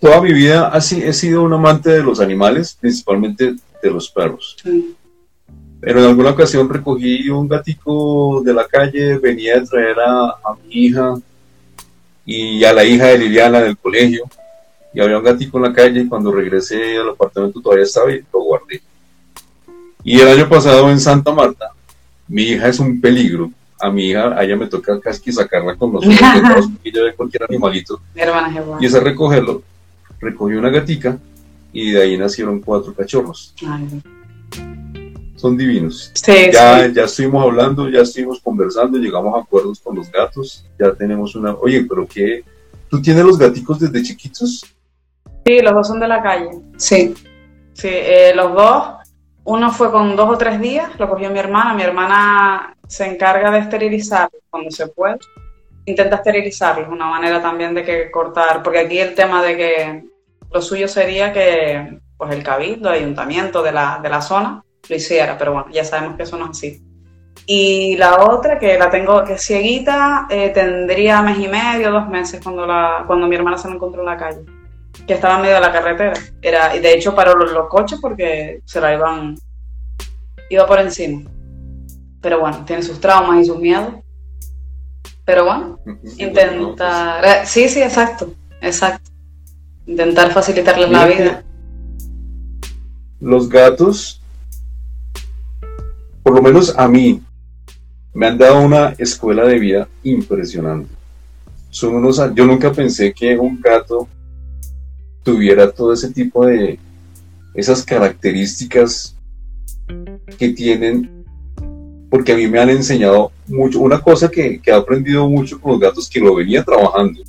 Toda mi vida así he sido un amante de los animales, principalmente de los perros. Pero en alguna ocasión recogí un gatico de la calle, venía a traer a, a, mi hija y a la hija de Liliana del colegio. Y había un gatico en la calle y cuando regresé al apartamento todavía estaba y lo guardé. Y el año pasado en Santa Marta, mi hija es un peligro. A mi hija, a ella me toca casi sacarla con los (laughs) ojos ve cualquier animalito. y es a recogerlo. Recogió una gatica y de ahí nacieron cuatro cachorros. Son divinos. ya, ya estuvimos hablando, ya estuvimos conversando, llegamos a acuerdos con los gatos. Ya tenemos una. Oye, pero ¿qué? ¿Tú tienes los gaticos desde chiquitos? Sí, los dos son de la calle. Sí. Sí, eh, los dos uno fue con dos o tres días, lo cogió mi hermana. Mi hermana se encarga de esterilizarlo cuando se puede. Intenta esterilizarlo, una manera también de que cortar, porque aquí el tema de que lo suyo sería que pues el cabildo, el ayuntamiento de la, de la zona lo hiciera, pero bueno, ya sabemos que eso no es así. Y la otra, que la tengo, que es cieguita, eh, tendría mes y medio, dos meses cuando, la, cuando mi hermana se la encontró en la calle que estaba en medio de la carretera. Era, y de hecho paró los, los coches porque se la iban, iba por encima. Pero bueno, tiene sus traumas y sus miedos. Pero bueno, intentar... Eh, sí, sí, exacto, exacto. Intentar facilitarles la vida. Los gatos, por lo menos a mí, me han dado una escuela de vida impresionante. Son unos, yo nunca pensé que un gato tuviera todo ese tipo de esas características que tienen, porque a mí me han enseñado mucho, una cosa que, que he aprendido mucho con los gatos que lo venía trabajando,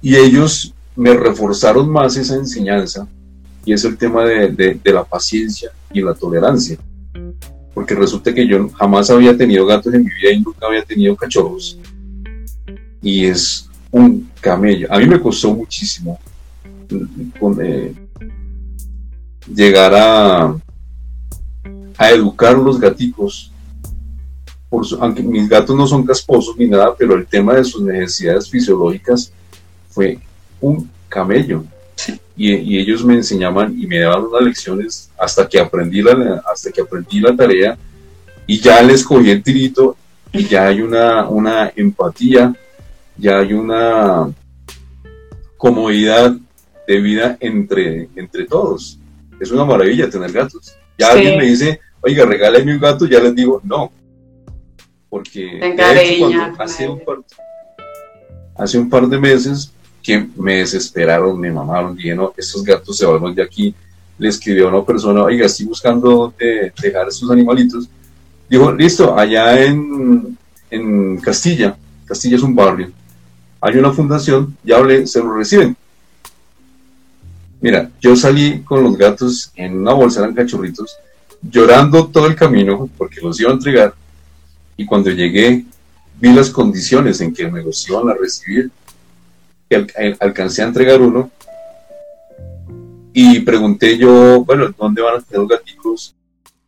y ellos me reforzaron más esa enseñanza, y es el tema de, de, la paciencia y la tolerancia, porque resulta que yo jamás había tenido gatos en mi vida y nunca había tenido cachorros, y es un camello, a mí me costó muchísimo eh, llegar a, a educar los gaticos. Por aunque mis gatos no son casposos ni nada, pero el tema de sus necesidades fisiológicas fue un camello. Y, ellos me enseñaban y me daban unas lecciones hasta que aprendí la, hasta que aprendí la tarea y ya les cogí el tirito y ya hay una, una empatía, ya hay una comodidad de vida entre, entre todos. Es una maravilla tener gatos. Ya alguien me dice, oiga, regálame un gato, ya les digo, no. Porque hace, un par, hace un par de meses que me desesperaron, me mamaron, dije, no, estos gatos se van de aquí. Le escribió a una persona, oiga, estoy buscando dejar estos animalitos. Dijo, listo, allá en, en Castilla, Castilla es un barrio, hay una fundación, ya hablé, se lo reciben. Mira, yo salí con los gatos en una bolsa, eran cachorritos, llorando todo el camino porque los iba a entregar. Y cuando llegué, vi las condiciones en que me los iban a recibir. Que alcancé a entregar uno. Y pregunté yo, bueno, ¿dónde van a tener los gaticos?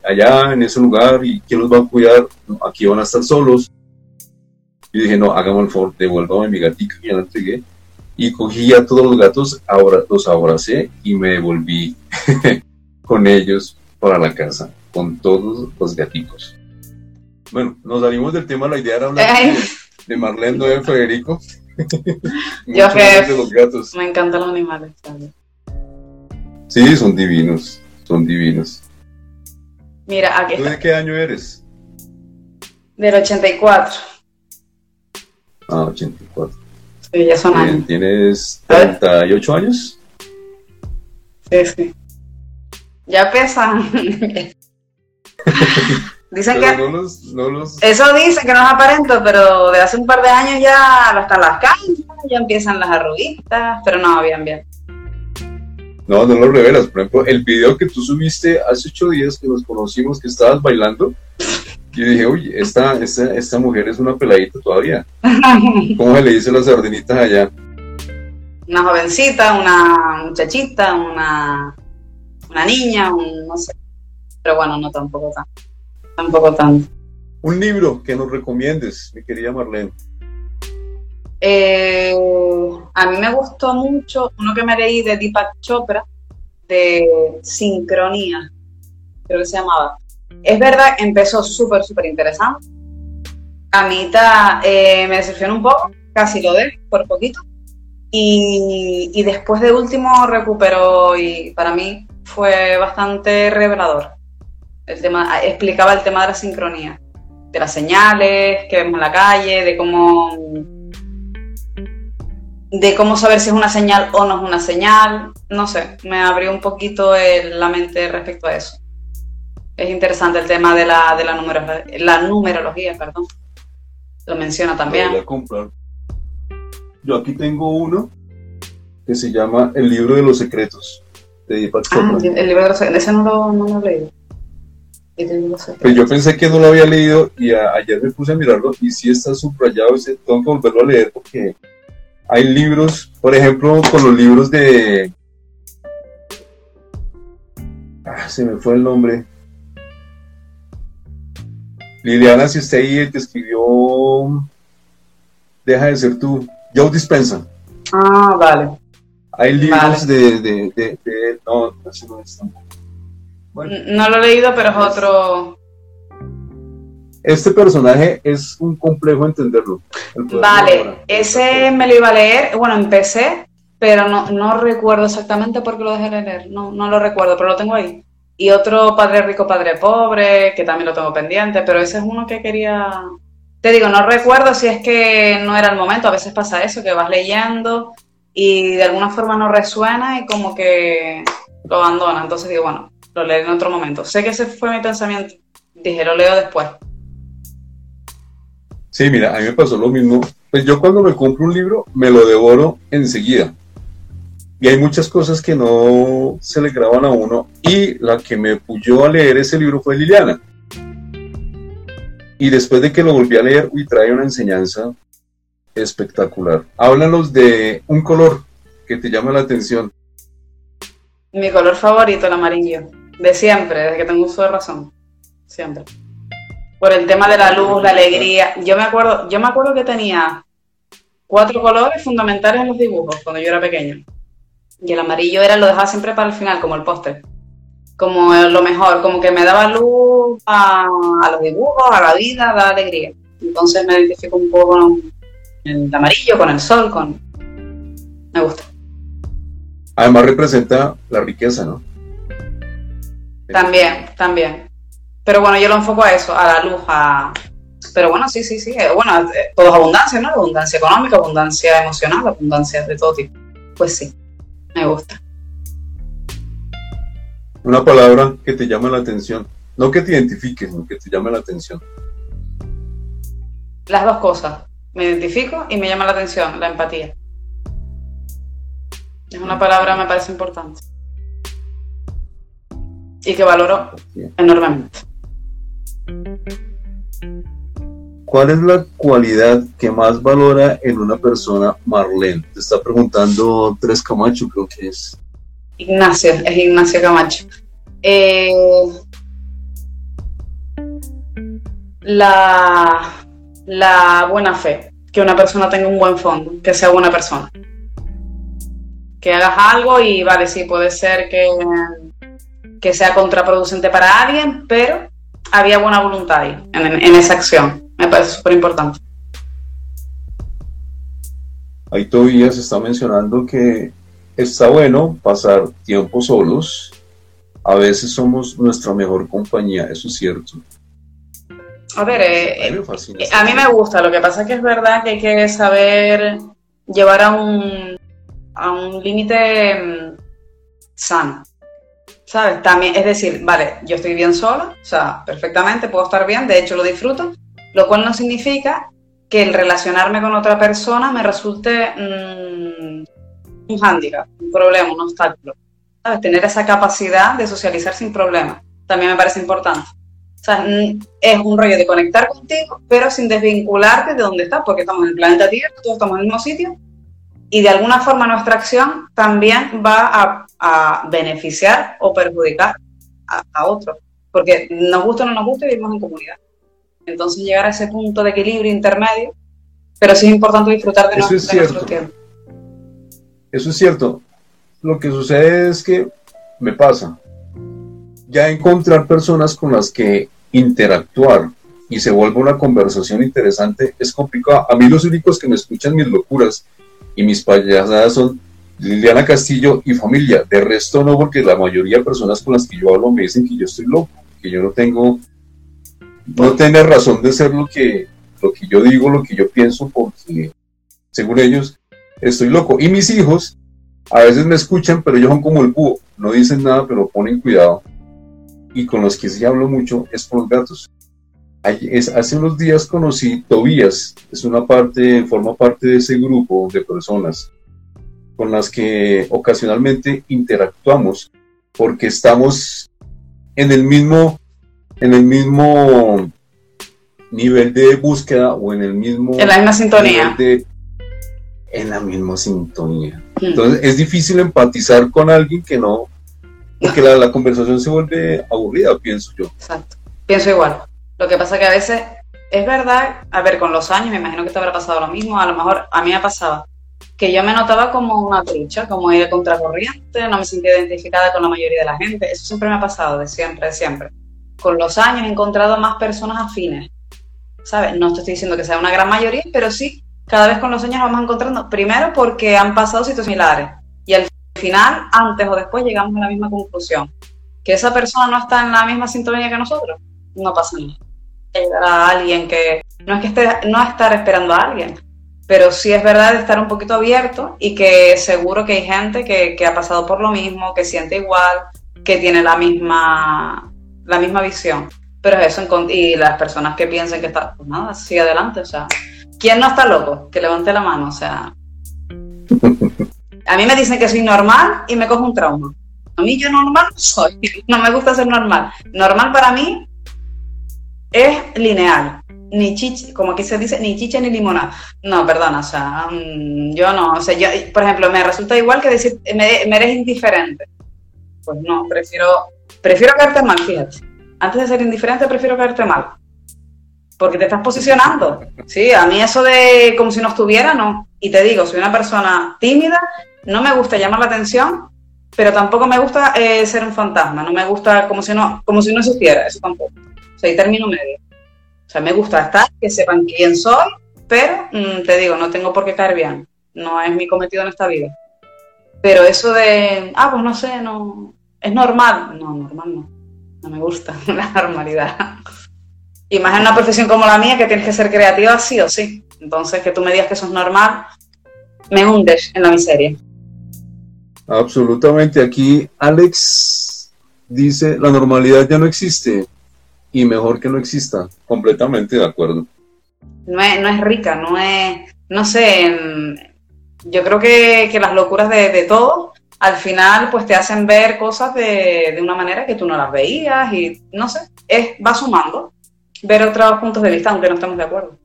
Allá, en ese lugar, ¿y quién los va a cuidar? Aquí van a estar solos. Y dije, no, hagamos el favor, devuélvame mi gatito, y ya la entregué. Y cogí a todos los gatos, ahora los abracé y me devolví (laughs) con ellos para la casa, con todos los gatitos. Bueno, nos salimos del tema, la idea era hablar de, Marlene, de Federico. Yo que los gatos. me encantan los animales. Sí, son divinos, son divinos. Mira, aquí ¿Tú de qué año eres? Del 84. Ah, 84. Sí, ya son años. ¿Tienes 38 años? Sí, sí. Ya pesan. (laughs) Dicen que. No los, no los... Eso dice que no es aparento, pero de hace un par de años ya están las cañas, ya empiezan las arruguitas, pero no, bien, bien. No, no lo revelas. Por ejemplo, el video que tú subiste hace ocho días que nos conocimos, que estabas bailando, yo dije, oye, esta, esta, esta mujer es una peladita todavía. (laughs) ¿Cómo se le dice las sardinitas allá? Una jovencita, una muchachita, una, una niña, un, no sé. Pero bueno, no tampoco tanto. Tampoco tanto. Un libro que nos recomiendes, mi querida Marlene. Eh, a mí me gustó mucho uno que me leí de Deepak Chopra, de Sincronía, creo que se llamaba. Es verdad, empezó súper, súper interesante. A mitad eh, me decepcionó un poco, casi lo de por poquito. Y, después de último recuperó y para mí fue bastante revelador. El tema, explicaba el tema de la sincronía, de las señales que vemos en la calle, de cómo de cómo saber si es una señal o no es una señal. No sé, me abrió un poquito la mente respecto a eso es interesante el tema de la, de la, la numerología, perdón. Lo menciona también. Yo aquí tengo uno que se llama El libro de los secretos de Deepak Ah, el libro de los secretos, ese no lo, no lo he leído. Pues yo pensé que no lo había leído y ayer me puse a mirarlo y sí está subrayado y tengo que volverlo a leer porque hay libros, por ejemplo, con los libros de... Ah, se me fue el nombre Liliana, si usted ahí te escribió Deja de ser tú, Joe Dispensa. Ah, vale. Hay libros de, de, de, no, no, es no lo he leído, pero es otro. Este personaje es un complejo entenderlo. Vale, ese me lo iba a leer, bueno, empecé, pero no, no recuerdo exactamente por qué lo dejé de leer, no, no lo recuerdo, pero lo tengo ahí. Y otro Padre Rico, Padre Pobre, que también lo tengo pendiente, pero ese es uno que quería... Te digo, no recuerdo si es que no era el momento, a veces pasa eso, que vas leyendo y de alguna forma no resuena y como que lo abandona, entonces digo, bueno, lo leeré en otro momento. Sé que ese fue mi pensamiento, dije, lo leo después. Sí, mira, a mí me pasó lo mismo. Pues yo cuando me compro un libro, me lo devoro enseguida y hay muchas cosas que no se le graban a uno y la que me puyó a leer ese libro fue Liliana. Y después de que lo volví a leer, uy, trae una enseñanza espectacular. Háblanos de un color que te llama la atención. Mi color favorito, el amarillo. De siempre, desde que tengo uso de razón. Siempre. Por el tema de la luz, la alegría. Yo me acuerdo, yo me acuerdo que tenía cuatro colores fundamentales en los dibujos cuando yo era pequeño. Y el amarillo era, lo dejaba siempre para el final, como el póster. Como lo mejor, como que me daba luz a, los dibujos, a la vida, a la alegría. Entonces me identifico un poco con el amarillo, con el sol, con... Me gusta. Además representa la riqueza, ¿no? También, también. Pero bueno, yo lo enfoco a eso, a la luz, a... Pero bueno, sí, sí, sí. Eh, bueno, eh, todo es abundancia, ¿no? Abundancia económica, abundancia emocional, abundancia de todo tipo. Pues sí. Me gusta. Una palabra que te llama la atención. No que te identifiques, sino que te llame la atención. Las dos cosas. Me identifico y me llama la atención, la empatía. Es una palabra me parece importante. Y que valoro enormemente. ¿Cuál es la cualidad que más valora en una persona Marlene? Te está preguntando Tres Camacho, creo que es. Ignacio, es Ignacio Camacho. Eh, la, la buena fe, que una persona tenga un buen fondo, que sea buena persona. Que hagas algo y vale, sí, puede ser que, que sea contraproducente para alguien, pero había buena voluntad ahí, en, esa acción. Me parece súper importante. Ahí todavía se está mencionando que está bueno pasar tiempo solos. A veces somos nuestra mejor compañía, eso es cierto. A ver, eh, eh, a mí me gusta, lo que pasa es que es verdad que hay que saber llevar a un, a un límite mm, sano. ¿Sabes? También, es decir, vale, yo estoy bien sola, o sea, perfectamente, puedo estar bien, de hecho lo disfruto, lo cual no significa que el relacionarme con otra persona me resulte mm, un hándicap, un problema, un obstáculo. ¿Sabes? Tener esa capacidad de socializar sin problema también me parece importante. Sea, es un rollo de conectar contigo, pero sin desvincularte de donde estás, porque estamos en el planeta Tierra, todos estamos en el mismo sitio, y de alguna forma nuestra acción también va a, beneficiar o perjudicar a, otros, porque nos gusta o no nos gusta, vivimos en comunidad. Entonces llegar a ese punto de equilibrio intermedio, pero sí es importante disfrutar de, nuestro tiempo. Eso es cierto. Lo que sucede es que me pasa, ya encontrar personas con las que interactuar y se vuelve una conversación interesante es complicado. A mí los únicos que me escuchan mis locuras y mis payasadas son Liliana Castillo y familia. De resto no, porque la mayoría de personas con las que yo hablo me dicen que yo estoy loco, que yo no tengo, no tengo razón de ser lo que, lo que yo digo, lo que yo pienso, porque según ellos estoy loco. Y mis hijos a veces me escuchan, pero ellos son como el búho, no dicen nada, pero ponen cuidado. Y con los que sí hablo mucho es con los gatos hace unos días conocí Tobías, es una parte, forma parte de ese grupo de personas con las que ocasionalmente interactuamos porque estamos en el mismo, en el mismo nivel de búsqueda o en el mismo... En la misma sintonía. en la misma sintonía. Hmm. Entonces es difícil empatizar con alguien que no... Porque la, la conversación se vuelve aburrida, pienso yo. Exacto. Pienso igual. Lo que pasa que a veces es verdad, a ver, con los años me imagino que te habrá pasado lo mismo, a lo mejor a mí me pasaba que yo me notaba como una trucha, como ir contracorriente, no me sentía identificada con la mayoría de la gente, eso siempre me ha pasado, de siempre, de siempre. Con los años he encontrado más personas afines, ¿sabes? No te estoy diciendo que sea una gran mayoría, pero sí, cada vez con los años vamos encontrando, primero porque han pasado situaciones similares y al final, antes o después, llegamos a la misma conclusión, que esa persona no está en la misma sintonía que nosotros, no pasa nada. A alguien que no es que esté, no estar esperando a alguien, pero sí es verdad de estar un poquito abierto y que seguro que hay gente que, ha pasado por lo mismo, que siente igual, que tiene la misma, la misma visión. Pero eso, y las personas que piensen que está, pues nada, sigue adelante, o sea, ¿quién no está loco? Que levante la mano, o sea. (laughs) A mí me dicen que soy normal y me cojo un trauma. A mí yo normal no soy, (laughs) no me gusta ser normal. Normal para mí es lineal. Ni chicha, como aquí se dice, ni chicha ni limonada. No, perdona, o sea, mm, yo no, o sea, yo, por ejemplo, me resulta igual que decir, me, eres indiferente. Pues no, prefiero, prefiero caerte mal, fíjate. Antes de ser indiferente, prefiero caerte mal. Porque te estás posicionando. Sí, a mí eso de como si no estuviera, no. Y te digo, soy una persona tímida, no me gusta llamar la atención, pero tampoco me gusta eh, ser un fantasma, no me gusta como si no, como si no existiera, eso tampoco. Soy término medio. Sea, me gusta estar, que sepan quién soy, pero mm, te digo, no tengo por qué caer bien. No es mi cometido en esta vida. Pero eso de, ah, pues no sé, no. ¿Es normal? No, normal no. No me gusta (laughs) la normalidad. Y más en una profesión como la mía, que tienes que ser creativa sí o sí. Entonces, que tú me digas que eso es normal, me hundes en la miseria. Absolutamente. Aquí Alex dice, la normalidad ya no existe y mejor que no exista. Completamente de acuerdo. No es, no es rica, no es, no sé, yo creo que, las locuras de, de todos al final pues te hacen ver cosas de, de, una manera que tú no las veías y no sé, es, va sumando ver otros puntos de vista aunque no estemos de acuerdo.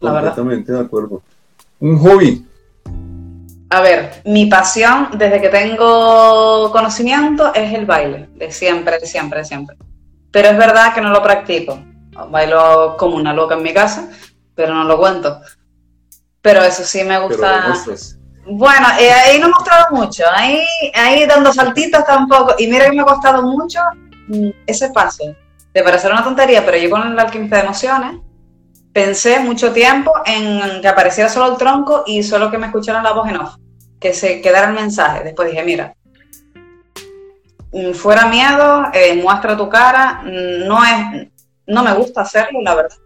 La Completamente de acuerdo. Un hobby. A ver, mi pasión desde que tengo conocimiento es el baile, de siempre, de siempre, de siempre. Pero es verdad que no lo practico. Bailo como una loca en mi casa, pero no lo cuento. Pero eso sí me gusta. Bueno, eh, ahí no he mostrado mucho, ahí, ahí dando saltitos tampoco. Y mira que me ha costado mucho mm, ese paso. De parecer una tontería, pero yo con el alquimista de emociones pensé mucho tiempo en que apareciera solo el tronco y solo que me escucharan la voz en off, que se quedara el mensaje. Después dije, mira, mm, fuera miedo, eh, muestra tu cara, mm, no es, no me gusta hacerlo, la verdad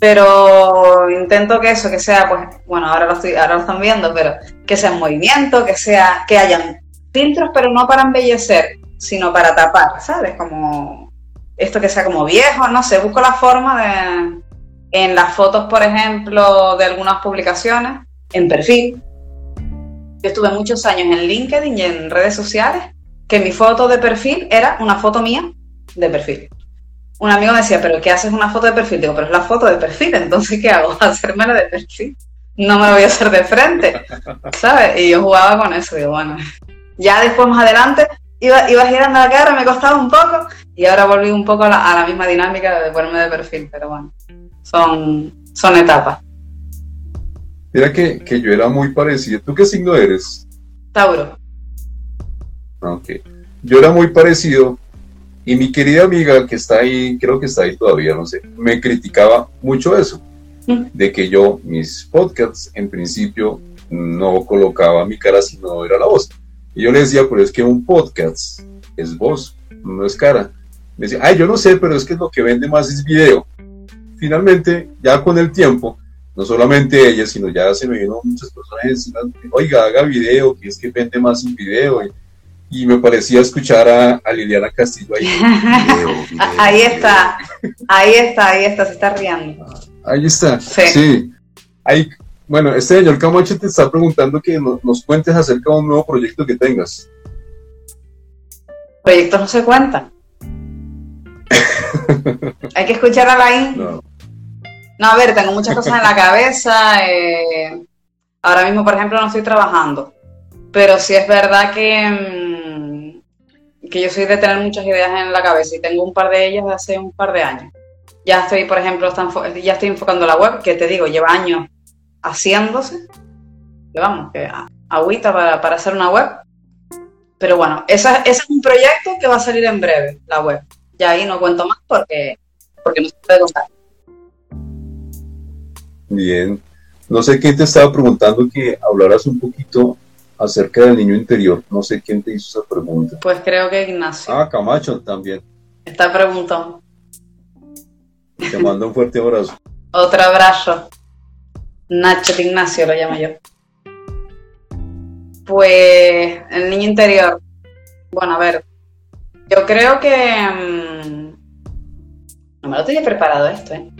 pero intento que eso, que sea, pues, bueno, ahora lo, estoy, ahora lo están viendo, pero que sea en movimiento, que sea, que hayan filtros, pero no para embellecer, sino para tapar, ¿sabes? Como esto que sea como viejo, no sé, busco la forma de, en las fotos, por ejemplo, de algunas publicaciones, en perfil. Yo estuve muchos años en LinkedIn y en redes sociales, que mi foto de perfil era una foto mía de perfil un amigo me decía, pero ¿qué haces una foto de perfil? Digo, pero es la foto de perfil, entonces ¿qué hago? (laughs) Hacérmela de perfil. No me lo voy a hacer de frente, ¿sabes? Y yo jugaba con eso, digo, bueno. Ya después más adelante iba, iba girando la cara, me costaba un poco y ahora volví un poco a la, misma dinámica de ponerme de perfil, pero bueno, son, son etapas. Mira que, que yo era muy parecido. ¿Tú qué signo eres? Tauro. Ok. Yo era muy parecido y mi querida amiga que está ahí, creo que está ahí todavía, no sé, me criticaba mucho eso, de que yo mis podcasts en principio no colocaba mi cara sino era la voz. Y yo le decía, pero es que un podcast es voz, no es cara. Me decía, ay, yo no sé, pero es que lo que vende más es video. Finalmente, ya con el tiempo, no solamente ella, sino ya se me vino muchas personas encima, oiga, haga video, que es que vende más un video. Y, y me parecía escuchar a, Liliana Castillo ahí. (laughs) ahí está, ahí está, ahí está, se está riendo. Ahí está, sí. Ahí, bueno, este señor Camacho te está preguntando que nos, cuentes acerca de un nuevo proyecto que tengas. Proyectos no se cuentan. (laughs) Hay que escuchar a la No. no, a ver, tengo muchas cosas en la cabeza. Eh, ahora mismo, por ejemplo, no estoy trabajando. Pero sí es verdad que mm, que yo soy de tener muchas ideas en la cabeza y tengo un par de ellas de hace un par de años. Ya estoy, por ejemplo, ya estoy enfocando la web, que te digo, lleva años haciéndose. Que vamos, que agüita para, para hacer una web. Pero bueno, ese es un proyecto que va a salir en breve, la web. Ya ahí no cuento más porque, porque no se puede contar. Bien. No sé quién te estaba preguntando que hablaras un poquito acerca del niño interior. No sé quién te hizo esa pregunta. Pues creo que Ignacio. Ah, Camacho también. Está preguntando. Te mando un fuerte abrazo. (laughs) Otro abrazo. Nacho de Ignacio lo llamo yo. Pues el niño interior. Bueno, a ver. Yo creo que... Mm, no me lo tenía preparado esto, ¿eh?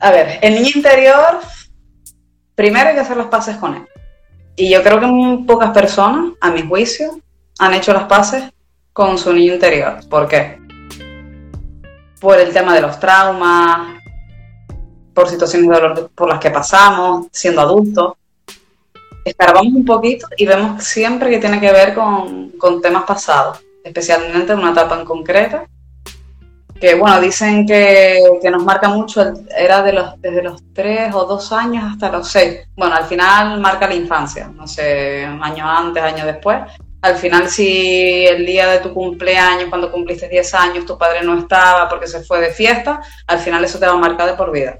A ver, el niño interior, primero hay que hacer los pases con él. Y yo creo que muy pocas personas, a mi juicio, han hecho las paces con su niño interior. ¿Por qué? Por el tema de los traumas, por situaciones de dolor por las que pasamos, siendo adultos. Escarbamos un poquito y vemos siempre que tiene que ver con, con temas pasados, especialmente en una etapa en concreta que bueno, dicen que, nos marca mucho, era de los, desde los tres o dos años hasta los seis. Bueno, al final marca la infancia, no sé, años antes, años después. Al final, si el día de tu cumpleaños, cuando cumpliste 10 años, tu padre no estaba porque se fue de fiesta, al final eso te va a marcar de por vida.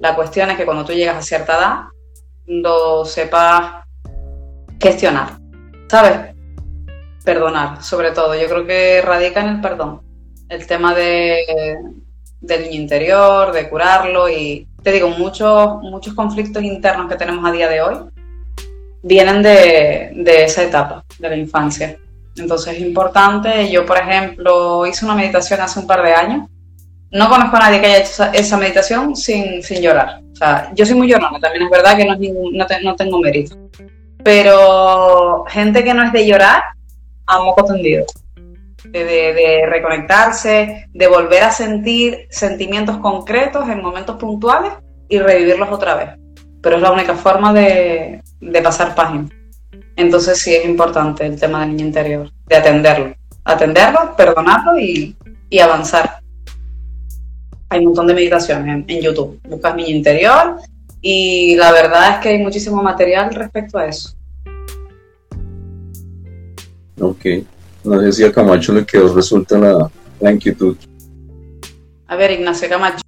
La cuestión es que cuando tú llegas a cierta edad, lo sepas gestionar, ¿sabes? Perdonar, sobre todo. Yo creo que radica en el perdón el tema de, del niño interior, de curarlo y te digo, muchos, muchos conflictos internos que tenemos a día de hoy vienen de, esa etapa de la infancia. Entonces es importante, yo por ejemplo hice una meditación hace un par de años, no conozco a nadie que haya hecho esa, meditación sin, llorar. O sea, yo soy muy llorona, también es verdad que no, no tengo mérito. Pero gente que no es de llorar, a moco tendido. De, reconectarse, de volver a sentir sentimientos concretos en momentos puntuales y revivirlos otra vez. Pero es la única forma de, de pasar página. Entonces sí es importante el tema del niño interior, de atenderlo. Atenderlo, perdonarlo y, y avanzar. Hay un montón de meditaciones en, YouTube. Buscas niño interior y la verdad es que hay muchísimo material respecto a eso. Ok. No sé si a Camacho le quedó resulta la, la inquietud. A ver, Ignacio Camacho.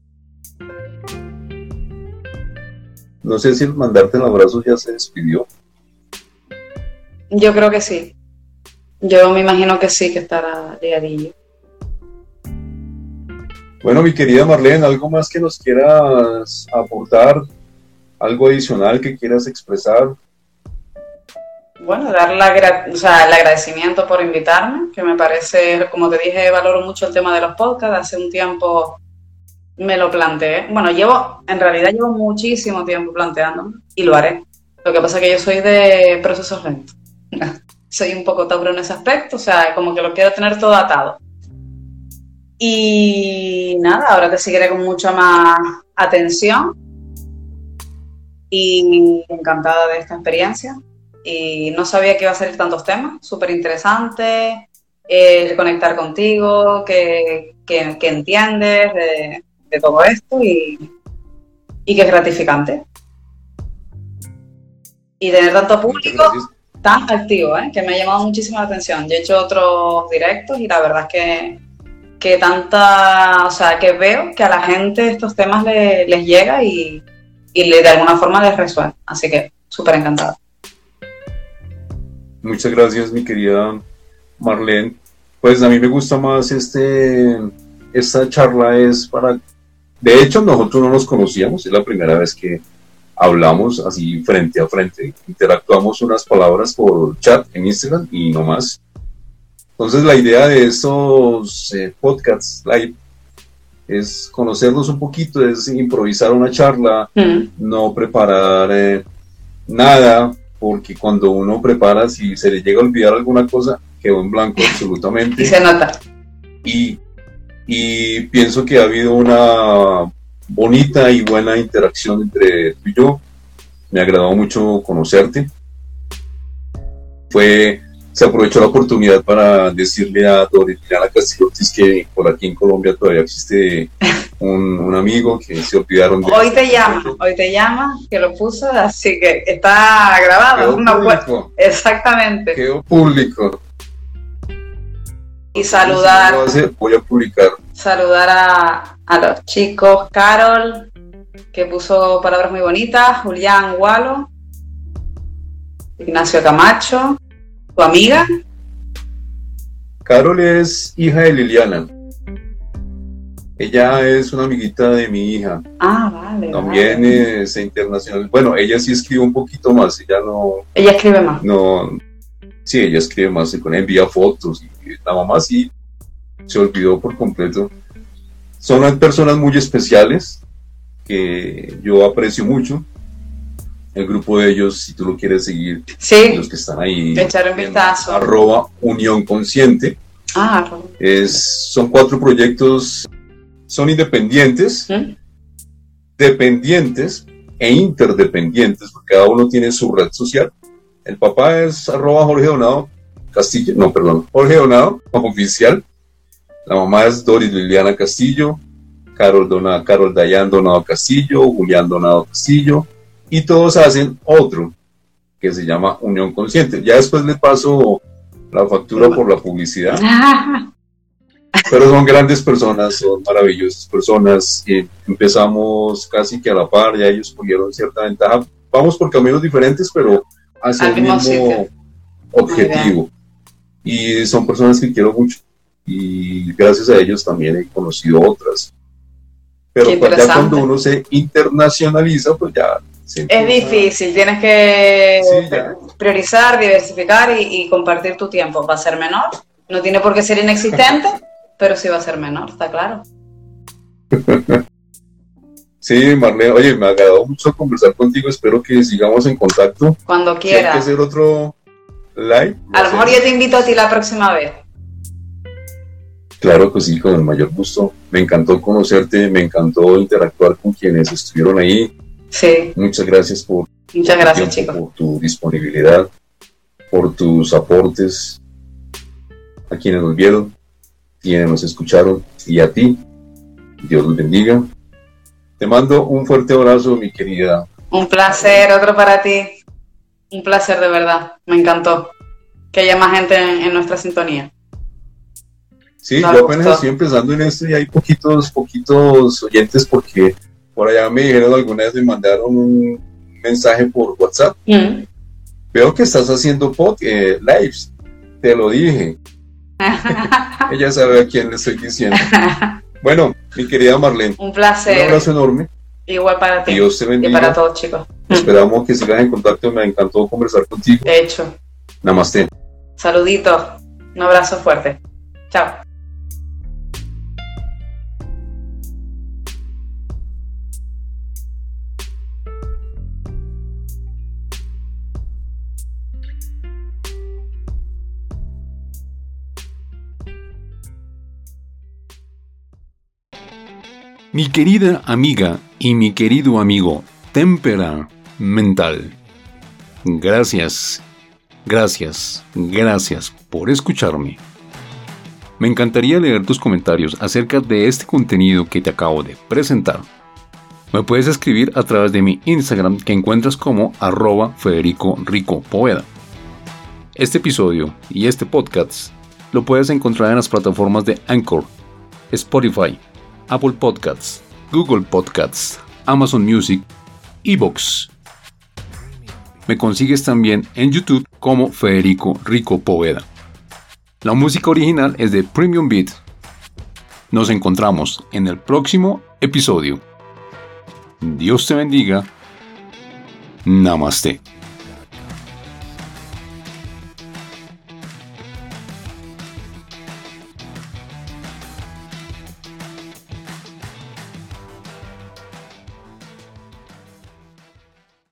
No sé si el mandarte el abrazo ya se despidió. Yo creo que sí. Yo me imagino que sí, que estará liadillo. Bueno, mi querida Marlene, ¿algo más que nos quieras aportar? ¿Algo adicional que quieras expresar? Bueno, dar la, o sea, el agradecimiento por invitarme, que me parece, como te dije, valoro mucho el tema de los podcasts. Hace un tiempo me lo planteé. Bueno, llevo, en realidad llevo muchísimo tiempo planteándome y lo haré. Lo que pasa es que yo soy de procesos lentos. (laughs) soy un poco tauro en ese aspecto, o sea, como que lo quiero tener todo atado. Y nada, ahora te seguiré con mucha más atención y encantada de esta experiencia. Y no sabía que iba a salir tantos temas, súper interesante, eh, conectar contigo, que, que, entiendes de, todo esto y, y que es gratificante. Y tener tanto público tan activo, ¿eh? que me ha llamado muchísimo la atención. Yo he hecho otros directos y la verdad es que, que tanta, o sea, que veo que a la gente estos temas les llega y, y de alguna forma les resuena. Así que súper encantado. Muchas gracias, mi querida Marlene. Pues a mí me gusta más este, esta charla es para, de hecho nosotros no nos conocíamos, es la primera vez que, hablamos así frente a frente, interactuamos unas palabras por chat en Instagram y no más. Entonces la idea de estos eh, podcasts live es conocernos un poquito, es improvisar una charla, mm. no preparar eh, nada, porque cuando uno prepara, si se le llega a olvidar alguna cosa, quedó en blanco absolutamente. (laughs) Y se nota. Y, y pienso que ha habido una bonita y buena interacción entre tú y yo. Me agradó mucho conocerte. Fue, se aprovechó la oportunidad para decirle a Doriana Castillotis que por aquí en Colombia todavía existe un, amigo que se olvidaron de... Hoy te llama, hoy te llama, que lo puso, así que está grabado. público. Exactamente. Quedó público. Y saludar. Voy a publicar. Saludar a, a los chicos Carol, que puso palabras muy bonitas, Julián Gualo, Ignacio Camacho, tu amiga. Carol es hija de Liliana. Ella es una amiguita de mi hija. Ah, vale. También es internacional. Bueno, ella sí escribe un poquito más, ella no. Ella escribe más. No. Sí, ella escribe más, con envía fotos. Y la mamá sí se olvidó por completo son personas muy especiales que yo aprecio mucho. El grupo de ellos, si tú lo quieres seguir, los que están ahí, echar un vistazo. arroba Unión Consciente. Ah, es, son cuatro proyectos, son independientes, ¿Mm? dependientes e interdependientes, porque cada uno tiene su red social. El papá es arroba Jorge Donado Castillo, no, perdón, Jorge Donado, (laughs) oficial. La mamá es Doris Liliana Castillo, Carol, Donado, Carol Dayan Donado Castillo, Julián Donado Castillo, y todos hacen otro que se llama Unión Consciente. Ya después le paso la factura por la publicidad. (laughs) Pero son grandes personas, son maravillosas personas. Empezamos casi que a la par, ya ellos cogieron cierta ventaja. Vamos por caminos diferentes, pero hacia el mismo objetivo. Y son personas que quiero mucho y gracias a ellos también he conocido otras. Pero ya cuando uno se internacionaliza, pues ya... es difícil, tienes que priorizar, diversificar y, compartir tu tiempo. Va a ser menor, no tiene por qué ser inexistente, (laughs) pero sí va a ser menor, está claro. (laughs) Sí, Marlene, oye, me ha agradado mucho conversar contigo. Espero que sigamos en contacto. Cuando Si hay que hacer otro live. A lo mejor yo te invito a ti la próxima vez. Claro que sí, con el mayor gusto. Me encantó conocerte, me encantó interactuar con quienes estuvieron ahí. Sí, Muchas gracias por muchas tu gracias, tiempo, por tu disponibilidad, por tus aportes a quienes nos vieron, quienes nos escucharon y a ti. Dios los bendiga. Te mando un fuerte abrazo, mi querida. Un placer, otro para ti. Un placer de verdad. Me encantó que haya más gente en, en nuestra sintonía. Sí, Me yo apenas gustó. estoy empezando en esto y hay poquitos, poquitos oyentes porque por allá me dijeron alguna vez me mandaron un mensaje por WhatsApp. Mm. Veo que estás haciendo pod, eh, lives. Te lo dije. (laughs) Ella sabe a quién le estoy diciendo. Bueno, mi querida Marlene, Un un placer. abrazo enorme. Igual para ti. Dios te Y para bendiga. todos, chicos. Esperamos que sigas en contacto. Me encantó conversar contigo. De hecho, Namaste. saluditos. Un abrazo fuerte. Chao. Mi querida amiga y mi querido amigo Témpera Mental. Gracias, gracias, gracias por escucharme. Me encantaría leer tus comentarios acerca de este contenido que te acabo de presentar. Me puedes escribir a través de mi Instagram que encuentras como arroba Federico Rico Poveda. Este episodio y este podcast lo puedes encontrar en las plataformas de Anchor, Spotify, Apple Podcasts, Google Podcasts, Amazon Music, Evox. Me consigues también en YouTube como Federico Rico Poveda. La música original es de Premium Beat. Nos encontramos en el próximo episodio. Dios te bendiga. Namaste.